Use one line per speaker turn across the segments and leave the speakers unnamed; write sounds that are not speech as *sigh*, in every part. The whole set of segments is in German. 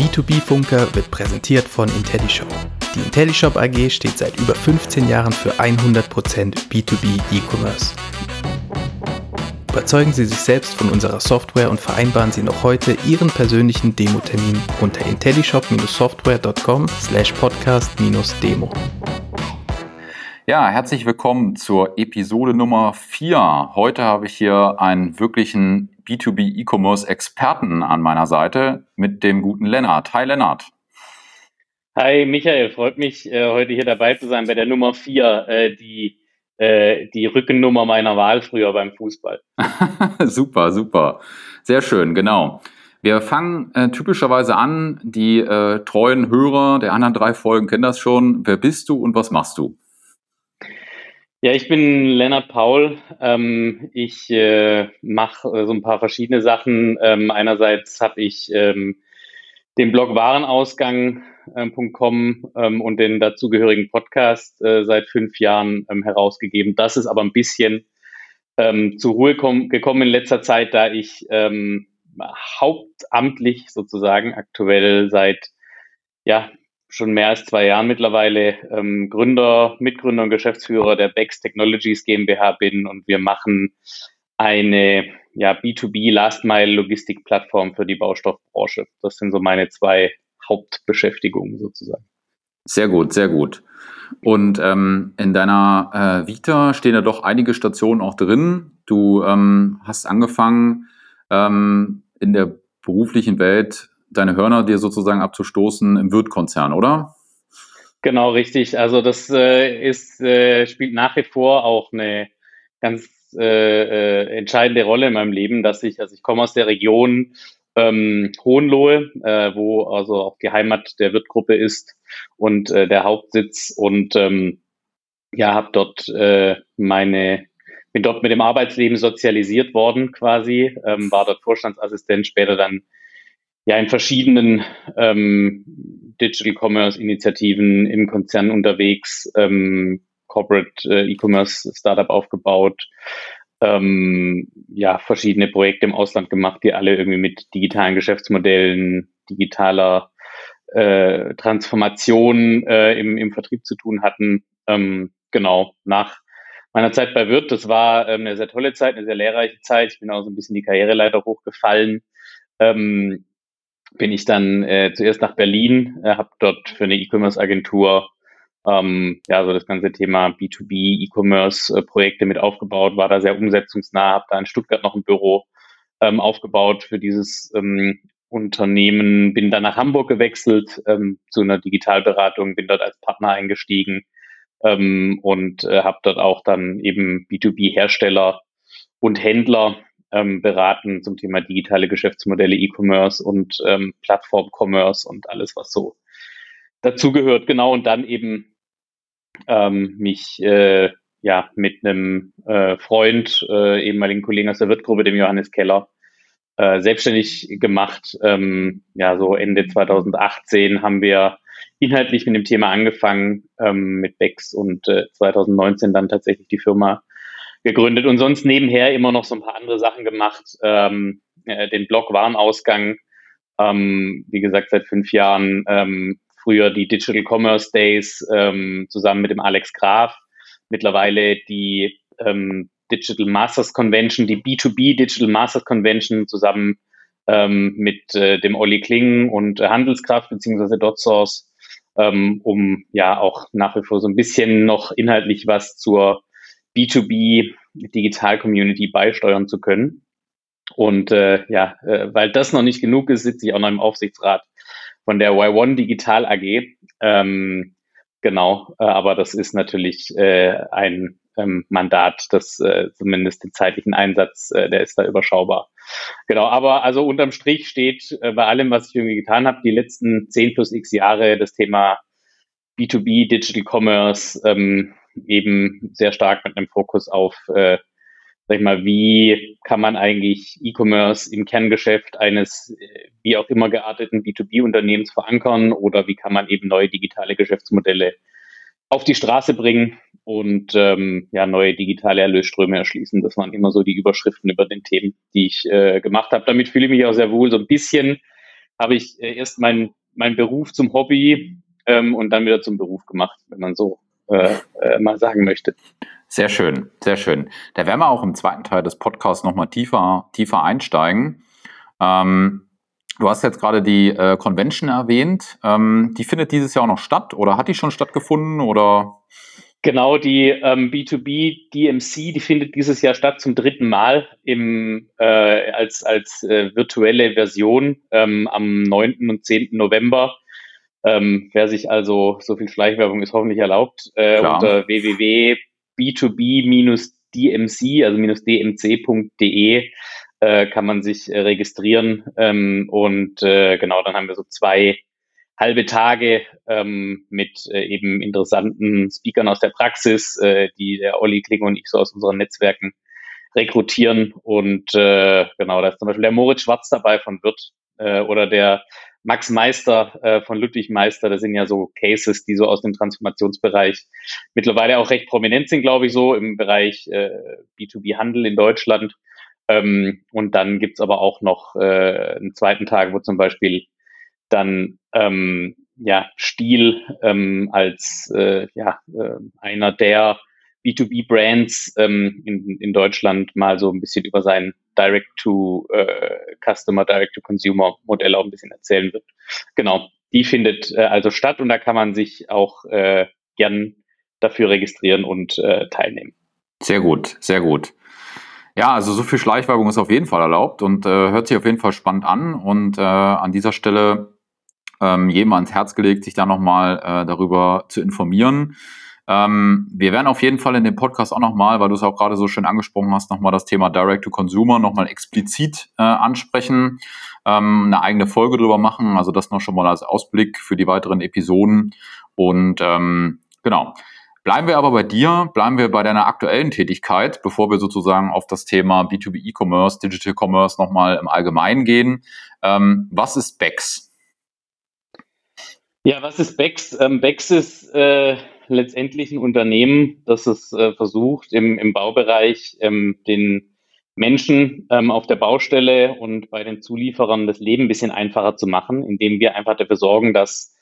Der B2B-Funker wird präsentiert von IntelliShop. Die IntelliShop AG steht seit über 15 Jahren für 100% B2B E-Commerce. Überzeugen Sie sich selbst von unserer Software und vereinbaren Sie noch heute Ihren persönlichen Demo-Termin unter intellishop-software.com slash podcast-demo.
Ja, herzlich willkommen zur Episode Nummer 4. Heute habe ich hier einen wirklichen B2B E-Commerce Experten an meiner Seite mit dem guten Lennart. Hi Lennart.
Hi Michael, freut mich, äh, heute hier dabei zu sein bei der Nummer 4, äh, die, äh, die Rückennummer meiner Wahl früher beim Fußball. *laughs*
super, super. Sehr schön, genau. Wir fangen äh, typischerweise an, die äh, treuen Hörer der anderen drei Folgen kennen das schon. Wer bist du und was machst du?
Ja, ich bin Lennart Paul. Ähm, ich äh, mache äh, so ein paar verschiedene Sachen. Ähm, einerseits habe ich ähm, den Blog Warenausgang.com ähm, und den dazugehörigen Podcast äh, seit fünf Jahren ähm, herausgegeben. Das ist aber ein bisschen ähm, zur Ruhe gekommen in letzter Zeit, da ich ähm, hauptamtlich sozusagen aktuell seit ja, schon mehr als zwei Jahren mittlerweile ähm, Gründer, Mitgründer und Geschäftsführer der Bex Technologies GmbH bin und wir machen eine ja, B2B Last Mile Logistik Plattform für die Baustoffbranche. Das sind so meine zwei Hauptbeschäftigungen sozusagen.
Sehr gut, sehr gut. Und ähm, in deiner äh, Vita stehen ja doch einige Stationen auch drin. Du ähm, hast angefangen ähm, in der beruflichen Welt deine Hörner dir sozusagen abzustoßen im Wirt-Konzern, oder?
Genau, richtig. Also das äh, ist, äh, spielt nach wie vor auch eine ganz äh, äh, entscheidende Rolle in meinem Leben, dass ich, also ich komme aus der Region ähm, Hohenlohe, äh, wo also auch die Heimat der Wirtgruppe ist und äh, der Hauptsitz und ähm, ja, habe dort meine, bin dort mit dem Arbeitsleben sozialisiert worden quasi, ähm, war dort Vorstandsassistent, später dann ja in verschiedenen ähm, Digital Commerce Initiativen im Konzern unterwegs, ähm, Corporate äh, E-Commerce Startup aufgebaut, ähm, ja verschiedene Projekte im Ausland gemacht, die alle irgendwie mit digitalen Geschäftsmodellen, digitaler äh, Transformation äh, im, im Vertrieb zu tun hatten. Ähm, genau nach meiner Zeit bei Wirt, das war ähm, eine sehr tolle Zeit, eine sehr lehrreiche Zeit. Ich bin auch so ein bisschen die Karriereleiter hochgefallen. Ähm, bin ich dann äh, zuerst nach Berlin, äh, habe dort für eine E-Commerce-Agentur ähm, ja so das ganze Thema B2B E-Commerce-Projekte mit aufgebaut, war da sehr umsetzungsnah, habe da in Stuttgart noch ein Büro ähm, aufgebaut für dieses ähm, Unternehmen, bin dann nach Hamburg gewechselt ähm, zu einer Digitalberatung, bin dort als Partner eingestiegen ähm, und äh, habe dort auch dann eben B2B-Hersteller und Händler ähm, beraten zum Thema digitale Geschäftsmodelle, E-Commerce und ähm, Plattform-Commerce und alles, was so dazugehört. Genau, und dann eben ähm, mich äh, ja mit einem äh, Freund, äh, ehemaligen Kollegen aus der Wirtgruppe, dem Johannes Keller, äh, selbstständig gemacht. Ähm, ja, so Ende 2018 haben wir inhaltlich mit dem Thema angefangen ähm, mit Bex und äh, 2019 dann tatsächlich die Firma gegründet und sonst nebenher immer noch so ein paar andere Sachen gemacht. Ähm, äh, den Blog Warenausgang, ähm, wie gesagt, seit fünf Jahren. Ähm, früher die Digital Commerce Days ähm, zusammen mit dem Alex Graf. Mittlerweile die ähm, Digital Masters Convention, die B2B Digital Masters Convention zusammen ähm, mit äh, dem Olli Kling und äh, Handelskraft beziehungsweise DotSource, um ja auch nach wie vor so ein bisschen noch inhaltlich was zur B2B Digital Community beisteuern zu können. Und äh, ja, äh, weil das noch nicht genug ist, sitze ich auch noch im Aufsichtsrat von der Y1 Digital AG. Ähm, genau, äh, aber das ist natürlich äh, ein ähm, Mandat, das äh, zumindest den zeitlichen Einsatz, äh, der ist da überschaubar. Genau, aber also unterm Strich steht äh, bei allem, was ich irgendwie getan habe, die letzten 10 plus x Jahre das Thema B2B, Digital Commerce, ähm, eben sehr stark mit einem Fokus auf, äh, sag ich mal, wie kann man eigentlich E-Commerce im Kerngeschäft eines äh, wie auch immer gearteten B2B-Unternehmens verankern oder wie kann man eben neue digitale Geschäftsmodelle auf die Straße bringen und ähm, ja neue digitale Erlösströme erschließen. Das waren immer so die Überschriften über den Themen, die ich äh, gemacht habe. Damit fühle ich mich auch sehr wohl. So ein bisschen habe ich äh, erst meinen mein Beruf zum Hobby ähm, und dann wieder zum Beruf gemacht, wenn man so äh, äh, mal sagen möchte.
Sehr schön, sehr schön. Da werden wir auch im zweiten Teil des Podcasts nochmal tiefer, tiefer einsteigen. Ähm, du hast jetzt gerade die äh, Convention erwähnt. Ähm, die findet dieses Jahr auch noch statt oder hat die schon stattgefunden oder?
Genau, die ähm, B2B DMC, die findet dieses Jahr statt zum dritten Mal im, äh, als, als äh, virtuelle Version ähm, am 9. und 10. November. Ähm, wer sich also, so viel Schleichwerbung ist hoffentlich erlaubt, äh, unter www.b2b-dmc, also dmc.de, äh, kann man sich äh, registrieren. Ähm, und äh, genau, dann haben wir so zwei halbe Tage ähm, mit äh, eben interessanten Speakern aus der Praxis, äh, die der Olli Kling und ich so aus unseren Netzwerken rekrutieren. Und äh, genau, da ist zum Beispiel der Moritz Schwarz dabei von Wirt äh, oder der Max Meister äh, von Ludwig Meister. Das sind ja so Cases, die so aus dem Transformationsbereich mittlerweile auch recht prominent sind, glaube ich, so im Bereich äh, B2B-Handel in Deutschland. Ähm, und dann gibt's aber auch noch äh, einen zweiten Tag, wo zum Beispiel dann ähm, ja, Stil ähm, als äh, ja, äh, einer der B2B-Brands ähm, in, in Deutschland mal so ein bisschen über sein Direct-to-Customer, äh, Direct-to-Consumer-Modell auch ein bisschen erzählen wird. Genau, die findet äh, also statt und da kann man sich auch äh, gern dafür registrieren und äh, teilnehmen.
Sehr gut, sehr gut. Ja, also so viel Schleichwerbung ist auf jeden Fall erlaubt und äh, hört sich auf jeden Fall spannend an. Und äh, an dieser Stelle ähm, jedem ans Herz gelegt, sich da nochmal äh, darüber zu informieren. Ähm, wir werden auf jeden Fall in dem Podcast auch nochmal, weil du es auch gerade so schön angesprochen hast, nochmal das Thema Direct to Consumer nochmal explizit äh, ansprechen, ähm, eine eigene Folge drüber machen. Also das noch schon mal als Ausblick für die weiteren Episoden. Und ähm, genau. Bleiben wir aber bei dir, bleiben wir bei deiner aktuellen Tätigkeit, bevor wir sozusagen auf das Thema B2B E-Commerce, Digital Commerce nochmal im Allgemeinen gehen. Ähm, was ist BEX?
Ja, was ist Bex? Ähm, Bex ist äh, letztendlich ein Unternehmen, das es äh, versucht, im, im Baubereich ähm, den Menschen ähm, auf der Baustelle und bei den Zulieferern das Leben ein bisschen einfacher zu machen, indem wir einfach dafür sorgen, dass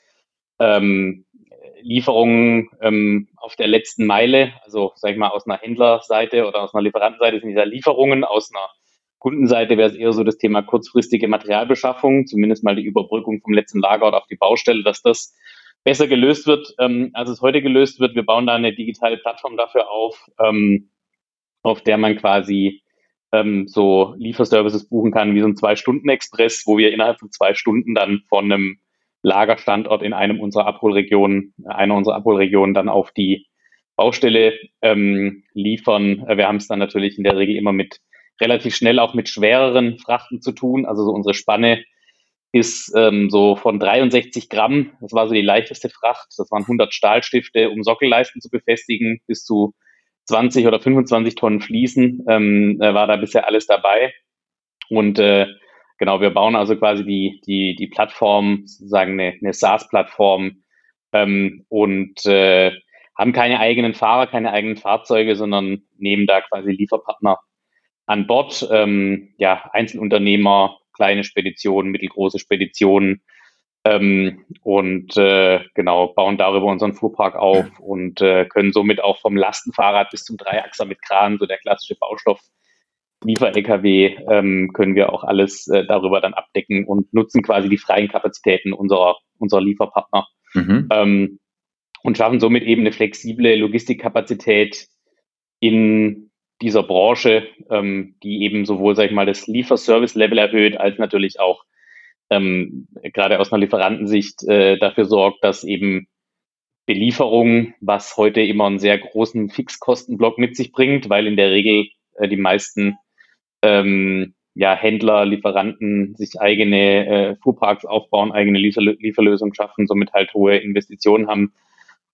ähm, Lieferungen ähm, auf der letzten Meile, also sag ich mal aus einer Händlerseite oder aus einer Lieferantenseite sind diese Lieferungen aus einer Kundenseite wäre es eher so das Thema kurzfristige Materialbeschaffung, zumindest mal die Überbrückung vom letzten Lagerort auf die Baustelle, dass das besser gelöst wird, ähm, als es heute gelöst wird. Wir bauen da eine digitale Plattform dafür auf, ähm, auf der man quasi ähm, so Lieferservices buchen kann, wie so ein Zwei-Stunden-Express, wo wir innerhalb von zwei Stunden dann von einem Lagerstandort in einem unserer Abholregionen, einer unserer Abholregionen dann auf die Baustelle ähm, liefern. Wir haben es dann natürlich in der Regel immer mit relativ schnell auch mit schwereren Frachten zu tun. Also so unsere Spanne ist ähm, so von 63 Gramm, das war so die leichteste Fracht, das waren 100 Stahlstifte, um Sockelleisten zu befestigen, bis zu 20 oder 25 Tonnen Fliesen, ähm, äh, war da bisher alles dabei. Und äh, genau, wir bauen also quasi die, die, die Plattform, sozusagen eine, eine SaaS-Plattform ähm, und äh, haben keine eigenen Fahrer, keine eigenen Fahrzeuge, sondern nehmen da quasi Lieferpartner an Bord. Ähm, ja, Einzelunternehmer, kleine Speditionen, mittelgroße Speditionen ähm, und äh, genau bauen darüber unseren Fuhrpark auf und äh, können somit auch vom Lastenfahrrad bis zum Dreiachser mit Kran, so der klassische Baustoff. Liefer-LKW ähm, können wir auch alles äh, darüber dann abdecken und nutzen quasi die freien Kapazitäten unserer, unserer Lieferpartner mhm. ähm, und schaffen somit eben eine flexible Logistikkapazität in dieser Branche, ähm, die eben sowohl, sag ich mal, das Lieferservice-Level erhöht, als natürlich auch ähm, gerade aus einer Lieferantensicht äh, dafür sorgt, dass eben Belieferung, was heute immer einen sehr großen Fixkostenblock mit sich bringt, weil in der Regel äh, die meisten ähm, ja, Händler, Lieferanten sich eigene äh, Fuhrparks aufbauen, eigene Liefer Lieferlösungen schaffen, somit halt hohe Investitionen haben,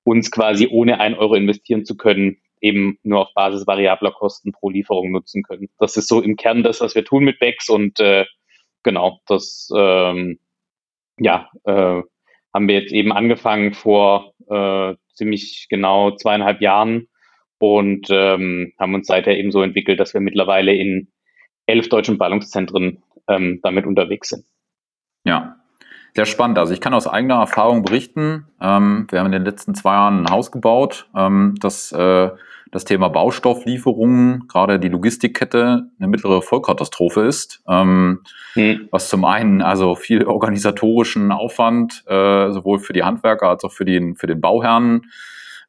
uns quasi ohne ein Euro investieren zu können, eben nur auf Basis variabler Kosten pro Lieferung nutzen können. Das ist so im Kern das, was wir tun mit Bex und äh, genau, das ähm, ja, äh, haben wir jetzt eben angefangen vor äh, ziemlich genau zweieinhalb Jahren und ähm, haben uns seither eben so entwickelt, dass wir mittlerweile in elf deutschen Ballungszentren ähm, damit unterwegs sind.
Ja, Sehr spannend. Also ich kann aus eigener Erfahrung berichten. Ähm, wir haben in den letzten zwei Jahren ein Haus gebaut, ähm, das äh, das Thema Baustofflieferungen, gerade die Logistikkette, eine mittlere Vollkatastrophe ist. Ähm, mhm. Was zum einen also viel organisatorischen Aufwand äh, sowohl für die Handwerker als auch für den, für den Bauherrn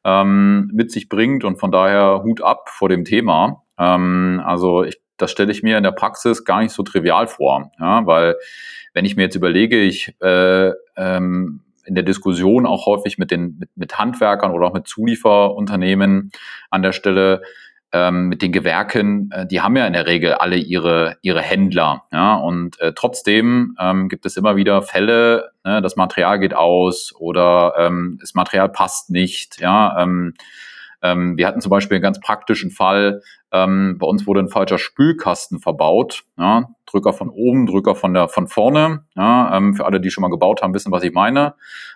ähm, mit sich bringt und von daher Hut ab vor dem Thema. Ähm, also ich, das stelle ich mir in der Praxis gar nicht so trivial vor, ja, weil wenn ich mir jetzt überlege, ich äh, ähm, in der Diskussion auch häufig mit den mit, mit Handwerkern oder auch mit Zulieferunternehmen an der Stelle ähm, mit den Gewerken, äh, die haben ja in der Regel alle ihre ihre Händler, ja und äh, trotzdem ähm, gibt es immer wieder Fälle, ne, das Material geht aus oder ähm, das Material passt nicht, ja. Ähm, ähm, wir hatten zum Beispiel einen ganz praktischen Fall. Ähm, bei uns wurde ein falscher Spülkasten verbaut. Ja, Drücker von oben, Drücker von der von vorne. Ja, ähm, für alle, die schon mal gebaut haben, wissen, was ich meine.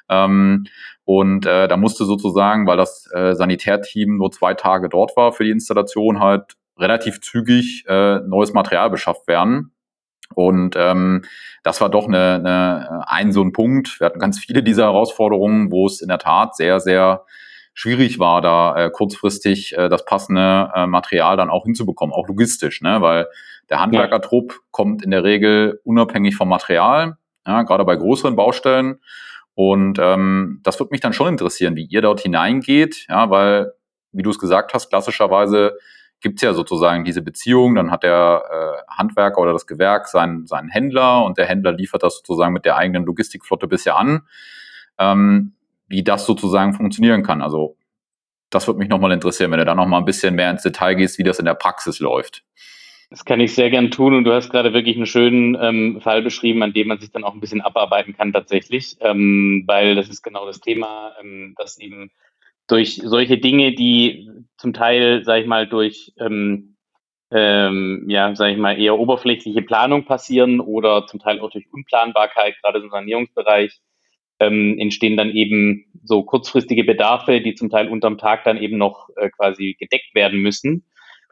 Ähm, und äh, da musste sozusagen, weil das äh, Sanitärteam nur zwei Tage dort war für die Installation, halt relativ zügig äh, neues Material beschafft werden. Und ähm, das war doch eine, eine, ein so ein Punkt. Wir hatten ganz viele dieser Herausforderungen, wo es in der Tat sehr, sehr schwierig war, da äh, kurzfristig äh, das passende äh, Material dann auch hinzubekommen, auch logistisch, ne? weil der Handwerkertrupp ja. kommt in der Regel unabhängig vom Material, ja, gerade bei größeren Baustellen. Und ähm, das wird mich dann schon interessieren, wie ihr dort hineingeht, ja, weil, wie du es gesagt hast, klassischerweise gibt's ja sozusagen diese Beziehung, dann hat der äh, Handwerker oder das Gewerk seinen, seinen Händler und der Händler liefert das sozusagen mit der eigenen Logistikflotte bisher an. Ähm, wie das sozusagen funktionieren kann. Also das würde mich nochmal interessieren, wenn du da nochmal ein bisschen mehr ins Detail gehst, wie das in der Praxis läuft.
Das kann ich sehr gern tun und du hast gerade wirklich einen schönen ähm, Fall beschrieben, an dem man sich dann auch ein bisschen abarbeiten kann tatsächlich, ähm, weil das ist genau das Thema, ähm, dass eben durch solche Dinge, die zum Teil, sage ich mal, durch ähm, ähm, ja, sage ich mal, eher oberflächliche Planung passieren oder zum Teil auch durch Unplanbarkeit, gerade im Sanierungsbereich, ähm, entstehen dann eben so kurzfristige Bedarfe, die zum Teil unterm Tag dann eben noch äh, quasi gedeckt werden müssen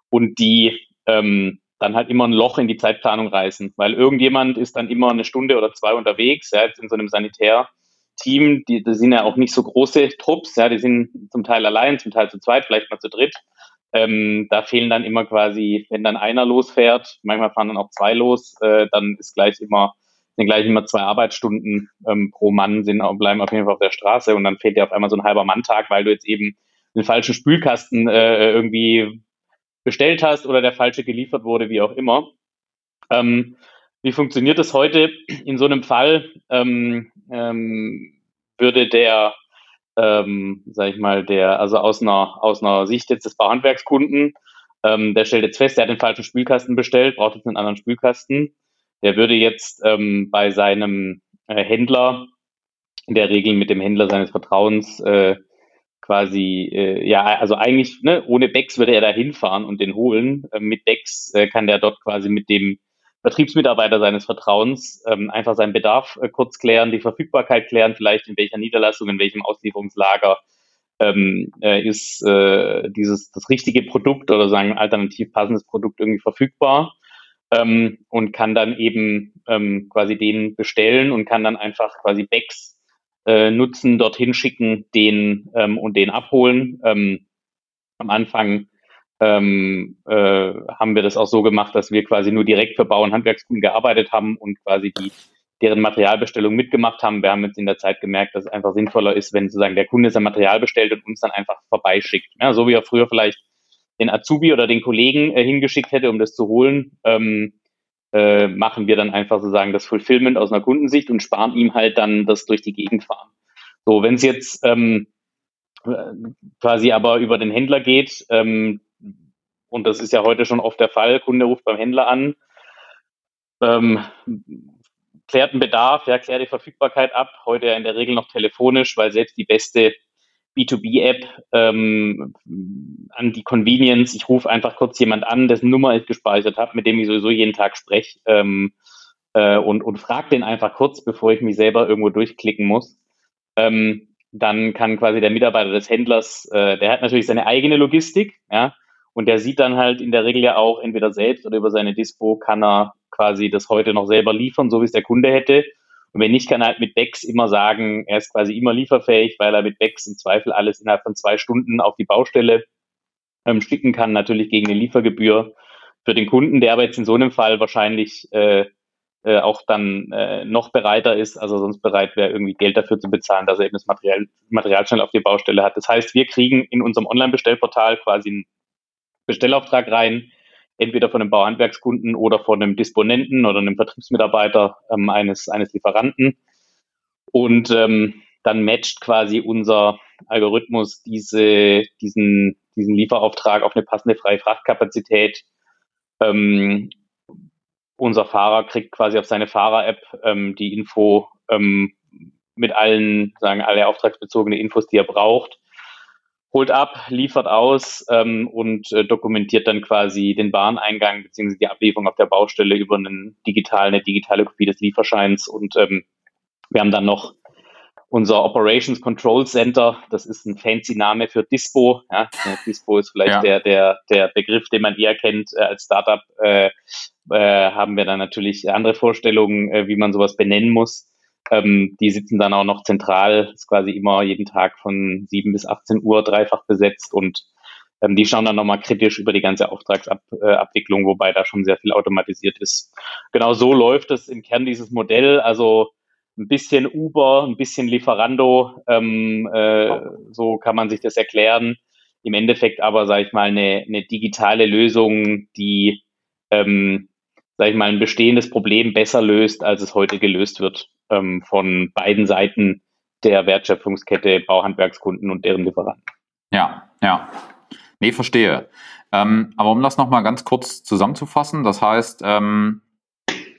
und die ähm, dann halt immer ein Loch in die Zeitplanung reißen, weil irgendjemand ist dann immer eine Stunde oder zwei unterwegs, ja, jetzt in so einem Sanitärteam, die, die sind ja auch nicht so große Trupps, ja, die sind zum Teil allein, zum Teil zu zweit, vielleicht mal zu dritt. Ähm, da fehlen dann immer quasi, wenn dann einer losfährt, manchmal fahren dann auch zwei los, äh, dann ist gleich immer sind gleich immer zwei Arbeitsstunden ähm, pro Mann, sind, bleiben auf jeden Fall auf der Straße und dann fehlt dir auf einmal so ein halber Manntag, weil du jetzt eben den falschen Spülkasten äh, irgendwie bestellt hast oder der falsche geliefert wurde, wie auch immer. Ähm, wie funktioniert das heute? In so einem Fall ähm, ähm, würde der, ähm, sag ich mal, der, also aus einer, aus einer Sicht jetzt des Bauhandwerkskunden, ähm, der stellt jetzt fest, er hat den falschen Spülkasten bestellt, braucht jetzt einen anderen Spülkasten der würde jetzt ähm, bei seinem äh, Händler, in der Regel mit dem Händler seines Vertrauens, äh, quasi, äh, ja, also eigentlich, ne, ohne Becks würde er da hinfahren und den holen. Äh, mit Becks äh, kann der dort quasi mit dem Vertriebsmitarbeiter seines Vertrauens ähm, einfach seinen Bedarf äh, kurz klären, die Verfügbarkeit klären, vielleicht in welcher Niederlassung, in welchem Auslieferungslager ähm, äh, ist äh, dieses das richtige Produkt oder sagen alternativ passendes Produkt irgendwie verfügbar ähm, und kann dann eben ähm, quasi den bestellen und kann dann einfach quasi Bags äh, nutzen, dorthin schicken, den ähm, und den abholen. Ähm, am Anfang ähm, äh, haben wir das auch so gemacht, dass wir quasi nur direkt für Bau- und Handwerkskunden gearbeitet haben und quasi die deren Materialbestellung mitgemacht haben. Wir haben jetzt in der Zeit gemerkt, dass es einfach sinnvoller ist, wenn sozusagen der Kunde sein Material bestellt und uns dann einfach vorbeischickt. Ja, so wie er früher vielleicht den Azubi oder den Kollegen äh, hingeschickt hätte, um das zu holen, ähm, äh, machen wir dann einfach sozusagen das Fulfillment aus einer Kundensicht und sparen ihm halt dann das durch die Gegend fahren. So, wenn es jetzt ähm, äh, quasi aber über den Händler geht, ähm, und das ist ja heute schon oft der Fall, Kunde ruft beim Händler an, ähm, klärt einen Bedarf, ja, klärt die Verfügbarkeit ab, heute ja in der Regel noch telefonisch, weil selbst die beste B2B-App ähm, an die Convenience. Ich rufe einfach kurz jemand an, dessen Nummer ich gespeichert habe, mit dem ich sowieso jeden Tag spreche ähm, äh, und, und frage den einfach kurz, bevor ich mich selber irgendwo durchklicken muss. Ähm, dann kann quasi der Mitarbeiter des Händlers, äh, der hat natürlich seine eigene Logistik, ja, und der sieht dann halt in der Regel ja auch entweder selbst oder über seine Dispo kann er quasi das heute noch selber liefern, so wie es der Kunde hätte. Und wenn nicht, kann er halt mit Bex immer sagen, er ist quasi immer lieferfähig, weil er mit Bex im Zweifel alles innerhalb von zwei Stunden auf die Baustelle ähm, schicken kann, natürlich gegen eine Liefergebühr für den Kunden, der aber jetzt in so einem Fall wahrscheinlich äh, äh, auch dann äh, noch bereiter ist, also sonst bereit wäre, irgendwie Geld dafür zu bezahlen, dass er eben das Material, Material schnell auf die Baustelle hat. Das heißt, wir kriegen in unserem Online-Bestellportal quasi einen Bestellauftrag rein, entweder von einem Bauhandwerkskunden oder von einem Disponenten oder einem Vertriebsmitarbeiter ähm, eines, eines Lieferanten. Und ähm, dann matcht quasi unser Algorithmus diese, diesen, diesen Lieferauftrag auf eine passende freie Frachtkapazität ähm, unser Fahrer kriegt quasi auf seine Fahrer-App ähm, die Info ähm, mit allen, sagen alle auftragsbezogene Infos, die er braucht, holt ab, liefert aus ähm, und äh, dokumentiert dann quasi den Wareneingang bzw. die Ablieferung auf der Baustelle über einen digital, eine digitale Kopie des Lieferscheins und ähm, wir haben dann noch unser Operations Control Center, das ist ein fancy Name für Dispo. Ja, Dispo ist vielleicht ja. der, der, der Begriff, den man eher kennt äh, als Startup. Äh, äh, haben wir dann natürlich andere Vorstellungen, äh, wie man sowas benennen muss. Ähm, die sitzen dann auch noch zentral, ist quasi immer jeden Tag von 7 bis 18 Uhr dreifach besetzt und ähm, die schauen dann nochmal kritisch über die ganze Auftragsabwicklung, wobei da schon sehr viel automatisiert ist. Genau so läuft es im Kern dieses Modell. Also ein bisschen Uber, ein bisschen Lieferando, ähm, äh, so kann man sich das erklären. Im Endeffekt aber, sage ich mal, eine, eine digitale Lösung, die, ähm, sage ich mal, ein bestehendes Problem besser löst, als es heute gelöst wird ähm, von beiden Seiten der Wertschöpfungskette, Bauhandwerkskunden und deren Lieferanten.
Ja, ja. Nee, verstehe. Ähm, aber um das nochmal ganz kurz zusammenzufassen, das heißt, ähm,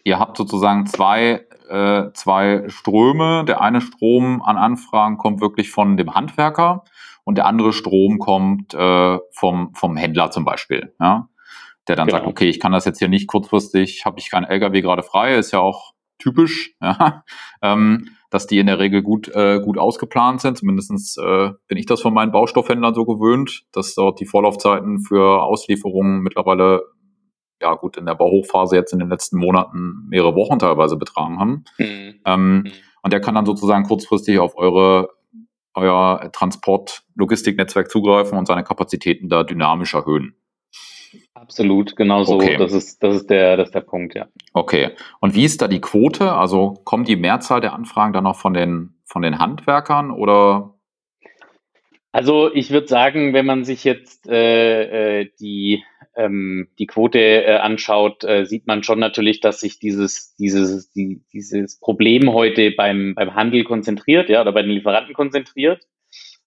ihr habt sozusagen zwei äh, zwei Ströme. Der eine Strom an Anfragen kommt wirklich von dem Handwerker und der andere Strom kommt äh, vom, vom Händler zum Beispiel. Ja? Der dann genau. sagt, okay, ich kann das jetzt hier nicht kurzfristig, habe ich keinen LKW gerade frei, ist ja auch typisch, *laughs* ja? ähm, dass die in der Regel gut, äh, gut ausgeplant sind. Zumindest äh, bin ich das von meinen Baustoffhändlern so gewöhnt, dass dort die Vorlaufzeiten für Auslieferungen mittlerweile ja gut, in der Bauhochphase jetzt in den letzten Monaten mehrere Wochen teilweise betragen haben. Mhm. Ähm, mhm. Und der kann dann sozusagen kurzfristig auf eure euer Transport-Logistiknetzwerk zugreifen und seine Kapazitäten da dynamisch erhöhen.
Absolut, genau so. Okay. Das, ist, das, ist der, das ist der Punkt, ja.
Okay. Und wie ist da die Quote? Also kommt die Mehrzahl der Anfragen dann noch von den, von den Handwerkern oder?
Also ich würde sagen, wenn man sich jetzt äh, äh die ähm, die Quote äh, anschaut, äh, sieht man schon natürlich, dass sich dieses, dieses, die, dieses Problem heute beim, beim Handel konzentriert, ja, oder bei den Lieferanten konzentriert.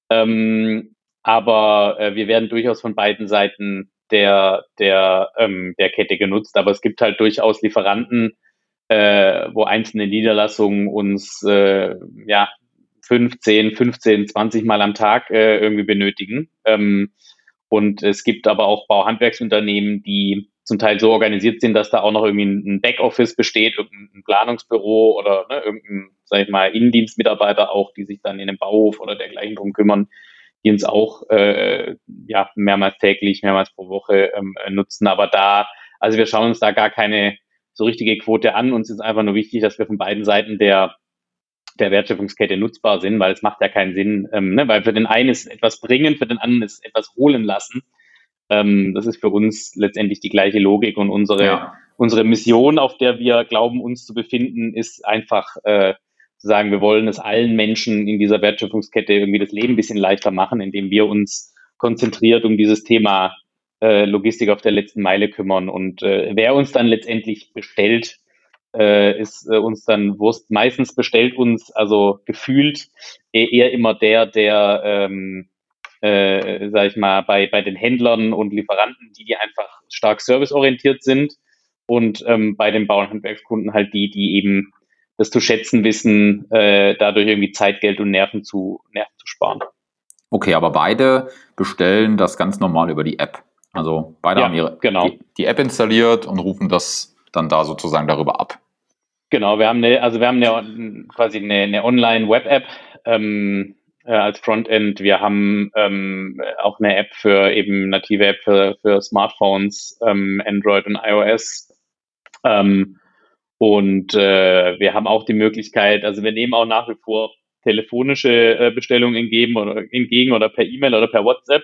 Ähm, aber äh, wir werden durchaus von beiden Seiten der, der, ähm, der Kette genutzt. Aber es gibt halt durchaus Lieferanten, äh, wo einzelne Niederlassungen uns äh, ja 15, 15, 20 Mal am Tag äh, irgendwie benötigen. Ähm, und es gibt aber auch Bauhandwerksunternehmen, die zum Teil so organisiert sind, dass da auch noch irgendwie ein Backoffice besteht, irgendein Planungsbüro oder ne, irgendein, sag ich mal, Innendienstmitarbeiter auch, die sich dann in einem Bauhof oder dergleichen drum kümmern, die uns auch äh, ja mehrmals täglich, mehrmals pro Woche ähm, nutzen. Aber da, also wir schauen uns da gar keine so richtige Quote an. Uns ist einfach nur wichtig, dass wir von beiden Seiten der der Wertschöpfungskette nutzbar sind, weil es macht ja keinen Sinn, ähm, ne? weil für den einen ist etwas bringen, für den anderen ist etwas holen lassen. Ähm, das ist für uns letztendlich die gleiche Logik und unsere, ja. unsere Mission, auf der wir glauben, uns zu befinden, ist einfach äh, zu sagen, wir wollen es allen Menschen in dieser Wertschöpfungskette irgendwie das Leben ein bisschen leichter machen, indem wir uns konzentriert um dieses Thema äh, Logistik auf der letzten Meile kümmern. Und äh, wer uns dann letztendlich bestellt, äh, ist äh, uns dann Wurst. Meistens bestellt uns, also gefühlt, e-, eher immer der, der, ähm, äh, sag ich mal, bei, bei den Händlern und Lieferanten, die, die einfach stark serviceorientiert sind und ähm, bei den Bauernhandwerkskunden halt die, die eben das zu schätzen wissen, äh, dadurch irgendwie Zeit, Geld und Nerven zu, Nerven zu sparen.
Okay, aber beide bestellen das ganz normal über die App. Also beide ja, haben ihre genau. die, die App installiert und rufen das dann da sozusagen darüber ab.
Genau, wir haben eine, also wir haben eine, quasi eine, eine Online-Web-App ähm, äh, als Frontend. Wir haben ähm, auch eine App für eben native App für, für Smartphones, ähm, Android und iOS. Ähm, Und äh, wir haben auch die Möglichkeit, also wir nehmen auch nach wie vor telefonische äh, Bestellungen entgegen oder, entgegen oder per E-Mail oder per WhatsApp.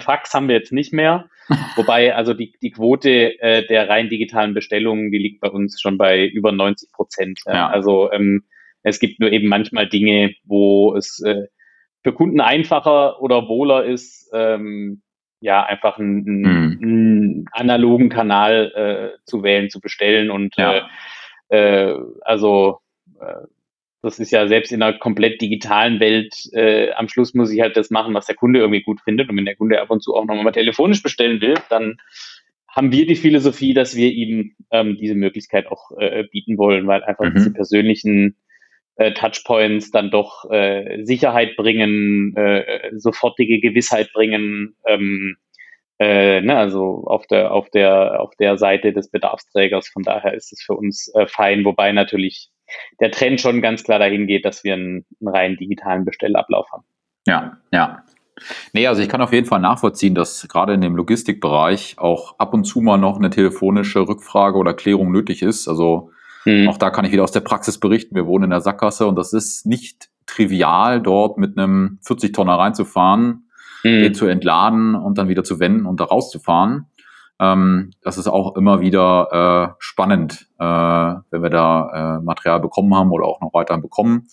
Fax haben wir jetzt nicht mehr. *laughs* Wobei also die, die Quote äh, der rein digitalen Bestellungen, die liegt bei uns schon bei über 90 Prozent. Ja. Also ähm, es gibt nur eben manchmal Dinge, wo es äh, für Kunden einfacher oder wohler ist, ähm, ja, einfach einen, einen, mhm. einen analogen Kanal äh, zu wählen, zu bestellen und ja. äh, äh, also äh, das ist ja selbst in einer komplett digitalen Welt, äh, am Schluss muss ich halt das machen, was der Kunde irgendwie gut findet. Und wenn der Kunde ab und zu auch nochmal telefonisch bestellen will, dann haben wir die Philosophie, dass wir ihm ähm, diese Möglichkeit auch äh, bieten wollen, weil einfach mhm. diese persönlichen äh, Touchpoints dann doch äh, Sicherheit bringen, äh, sofortige Gewissheit bringen, ähm, äh, ne, also auf der, auf der, auf der Seite des Bedarfsträgers. Von daher ist es für uns äh, fein, wobei natürlich der Trend schon ganz klar dahin geht, dass wir einen, einen rein digitalen Bestellablauf haben.
Ja, ja. Nee, also ich kann auf jeden Fall nachvollziehen, dass gerade in dem Logistikbereich auch ab und zu mal noch eine telefonische Rückfrage oder Klärung nötig ist. Also mhm. auch da kann ich wieder aus der Praxis berichten. Wir wohnen in der Sackgasse und das ist nicht trivial, dort mit einem 40-Tonner reinzufahren, mhm. den zu entladen und dann wieder zu wenden und da rauszufahren. Ähm, das ist auch immer wieder äh, spannend, äh, wenn wir da äh, Material bekommen haben oder auch noch weiterhin bekommen.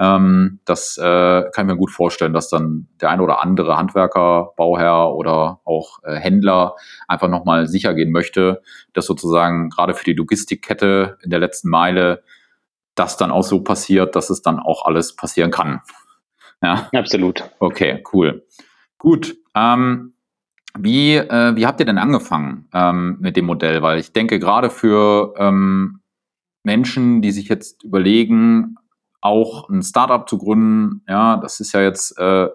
Ähm, das äh, kann ich mir gut vorstellen, dass dann der ein oder andere Handwerker, Bauherr oder auch äh, Händler einfach nochmal sicher gehen möchte, dass sozusagen gerade für die Logistikkette in der letzten Meile das dann auch so passiert, dass es dann auch alles passieren kann.
Ja, absolut.
Okay, cool. Gut. Ähm, wie, äh, wie habt ihr denn angefangen ähm, mit dem Modell? Weil ich denke, gerade für ähm, Menschen, die sich jetzt überlegen, auch ein Startup zu gründen, ja, das ist ja jetzt äh,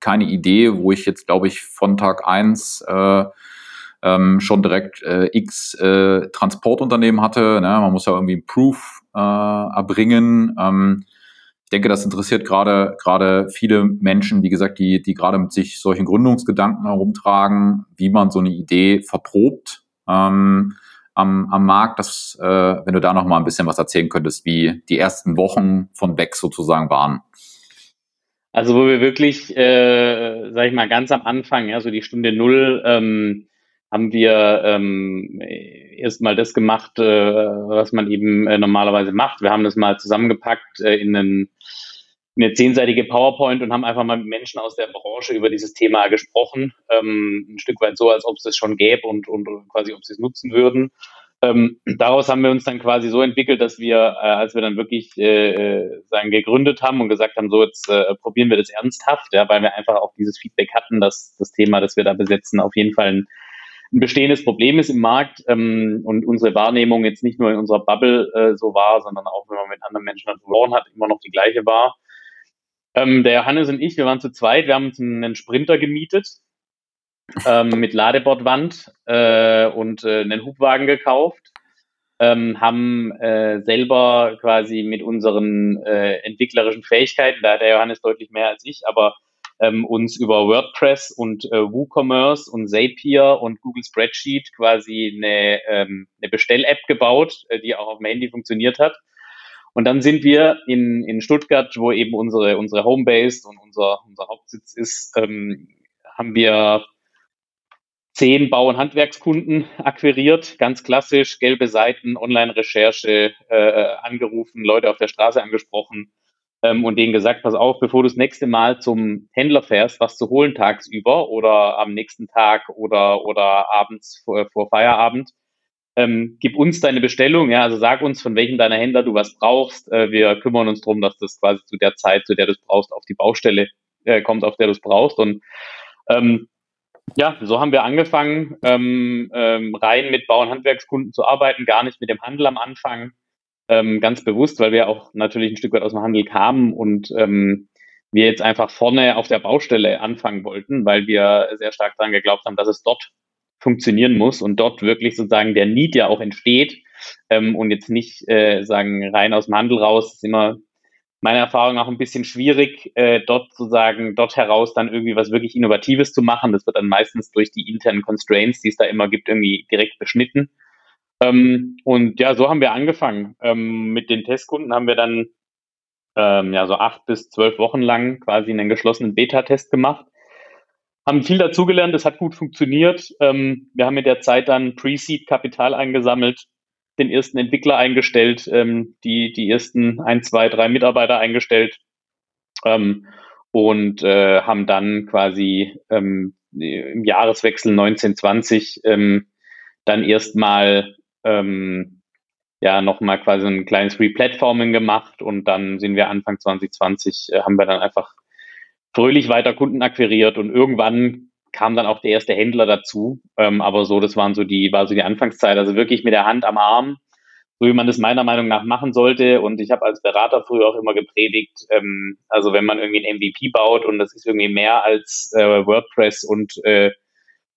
keine Idee, wo ich jetzt, glaube ich, von Tag eins äh, ähm, schon direkt äh, x äh, Transportunternehmen hatte. Ne? Man muss ja irgendwie Proof äh, erbringen. Ähm, denke, das interessiert gerade gerade viele Menschen, wie gesagt, die die gerade mit sich solchen Gründungsgedanken herumtragen, wie man so eine Idee verprobt ähm, am, am Markt. Das, äh, wenn du da noch mal ein bisschen was erzählen könntest, wie die ersten Wochen von Beck sozusagen waren.
Also wo wir wirklich, äh, sage ich mal, ganz am Anfang, ja, so die Stunde null, ähm, haben wir ähm, erstmal das gemacht, äh, was man eben äh, normalerweise macht. Wir haben das mal zusammengepackt äh, in einen eine zehnseitige PowerPoint und haben einfach mal mit Menschen aus der Branche über dieses Thema gesprochen. Ähm, ein Stück weit so, als ob es das schon gäbe und, und quasi, ob sie es nutzen würden. Ähm, daraus haben wir uns dann quasi so entwickelt, dass wir, äh, als wir dann wirklich äh, äh sagen, gegründet haben und gesagt haben, so jetzt äh, probieren wir das ernsthaft, ja, weil wir einfach auch dieses Feedback hatten, dass das Thema, das wir da besetzen, auf jeden Fall ein, ein bestehendes Problem ist im Markt ähm, und unsere Wahrnehmung jetzt nicht nur in unserer Bubble äh, so war, sondern auch, wenn man mit anderen Menschen verloren hat, immer noch die gleiche war. Ähm, der Johannes und ich, wir waren zu zweit, wir haben uns einen Sprinter gemietet ähm, mit Ladebordwand äh, und äh, einen Hubwagen gekauft, ähm, haben äh, selber quasi mit unseren äh, entwicklerischen Fähigkeiten, da hat der Johannes deutlich mehr als ich, aber ähm, uns über WordPress und äh, WooCommerce und Zapier und Google Spreadsheet quasi eine, ähm, eine Bestell-App gebaut, äh, die auch auf dem Handy funktioniert hat. Und dann sind wir in, in Stuttgart, wo eben unsere, unsere Homebase und unser, unser Hauptsitz ist, ähm, haben wir zehn Bau- und Handwerkskunden akquiriert, ganz klassisch, gelbe Seiten, Online-Recherche, äh, angerufen, Leute auf der Straße angesprochen ähm, und denen gesagt, pass auf, bevor du das nächste Mal zum Händler fährst, was zu holen tagsüber oder am nächsten Tag oder, oder abends vor, vor Feierabend, ähm, gib uns deine Bestellung, ja, also sag uns, von welchem deiner Händler du was brauchst. Äh, wir kümmern uns darum, dass das quasi zu der Zeit, zu der du es brauchst, auf die Baustelle äh, kommt, auf der du es brauchst. Und ähm, ja, so haben wir angefangen, ähm, ähm, rein mit Bau- und Handwerkskunden zu arbeiten, gar nicht mit dem Handel am Anfang, ähm, ganz bewusst, weil wir auch natürlich ein Stück weit aus dem Handel kamen und ähm, wir jetzt einfach vorne auf der Baustelle anfangen wollten, weil wir sehr stark daran geglaubt haben, dass es dort funktionieren muss und dort wirklich sozusagen der Need ja auch entsteht ähm, und jetzt nicht äh, sagen rein aus dem Handel raus, ist immer meiner Erfahrung auch ein bisschen schwierig, äh, dort sozusagen, dort heraus dann irgendwie was wirklich Innovatives zu machen. Das wird dann meistens durch die internen Constraints, die es da immer gibt, irgendwie direkt beschnitten. Ähm, und ja, so haben wir angefangen. Ähm, mit den Testkunden haben wir dann ähm, ja so acht bis zwölf Wochen lang quasi einen geschlossenen Beta-Test gemacht. Haben viel dazugelernt, es hat gut funktioniert. Ähm, wir haben in der Zeit dann Pre-Seed-Kapital eingesammelt, den ersten Entwickler eingestellt, ähm, die, die ersten ein, zwei, drei Mitarbeiter eingestellt ähm, und äh, haben dann quasi im Jahreswechsel 1920 ähm, dann erstmal ähm, ja nochmal quasi ein kleines Replatforming gemacht und dann sind wir Anfang 2020, äh, haben wir dann einfach fröhlich weiter Kunden akquiriert und irgendwann kam dann auch der erste Händler dazu. Ähm, aber so, das waren so die, war so die Anfangszeit. Also wirklich mit der Hand am Arm, so wie man das meiner Meinung nach machen sollte. Und ich habe als Berater früher auch immer gepredigt, ähm, also wenn man irgendwie ein MVP baut und das ist irgendwie mehr als äh, WordPress und äh,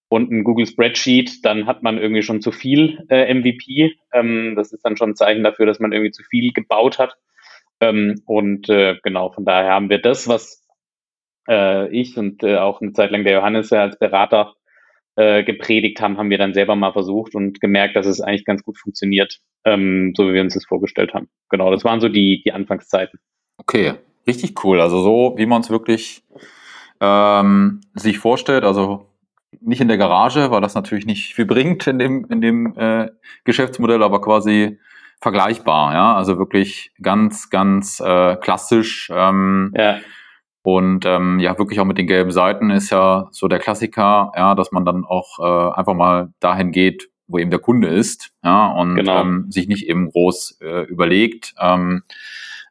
und ein Google Spreadsheet, dann hat man irgendwie schon zu viel äh, MVP. Ähm, das ist dann schon ein Zeichen dafür, dass man irgendwie zu viel gebaut hat. Ähm, und äh, genau, von daher haben wir das, was äh, ich und äh, auch eine Zeit lang der Johannes ja als Berater äh, gepredigt haben, haben wir dann selber mal versucht und gemerkt, dass es eigentlich ganz gut funktioniert, ähm, so wie wir uns das vorgestellt haben. Genau, das waren so die, die Anfangszeiten.
Okay, richtig cool. Also so, wie man es wirklich ähm, sich vorstellt. Also nicht in der Garage, weil das natürlich nicht viel bringt in dem, in dem äh, Geschäftsmodell, aber quasi vergleichbar, ja. Also wirklich ganz, ganz äh, klassisch. Ähm, ja. Und ähm, ja, wirklich auch mit den gelben Seiten ist ja so der Klassiker, ja, dass man dann auch äh, einfach mal dahin geht, wo eben der Kunde ist, ja, und genau. ähm, sich nicht eben groß äh, überlegt, ähm,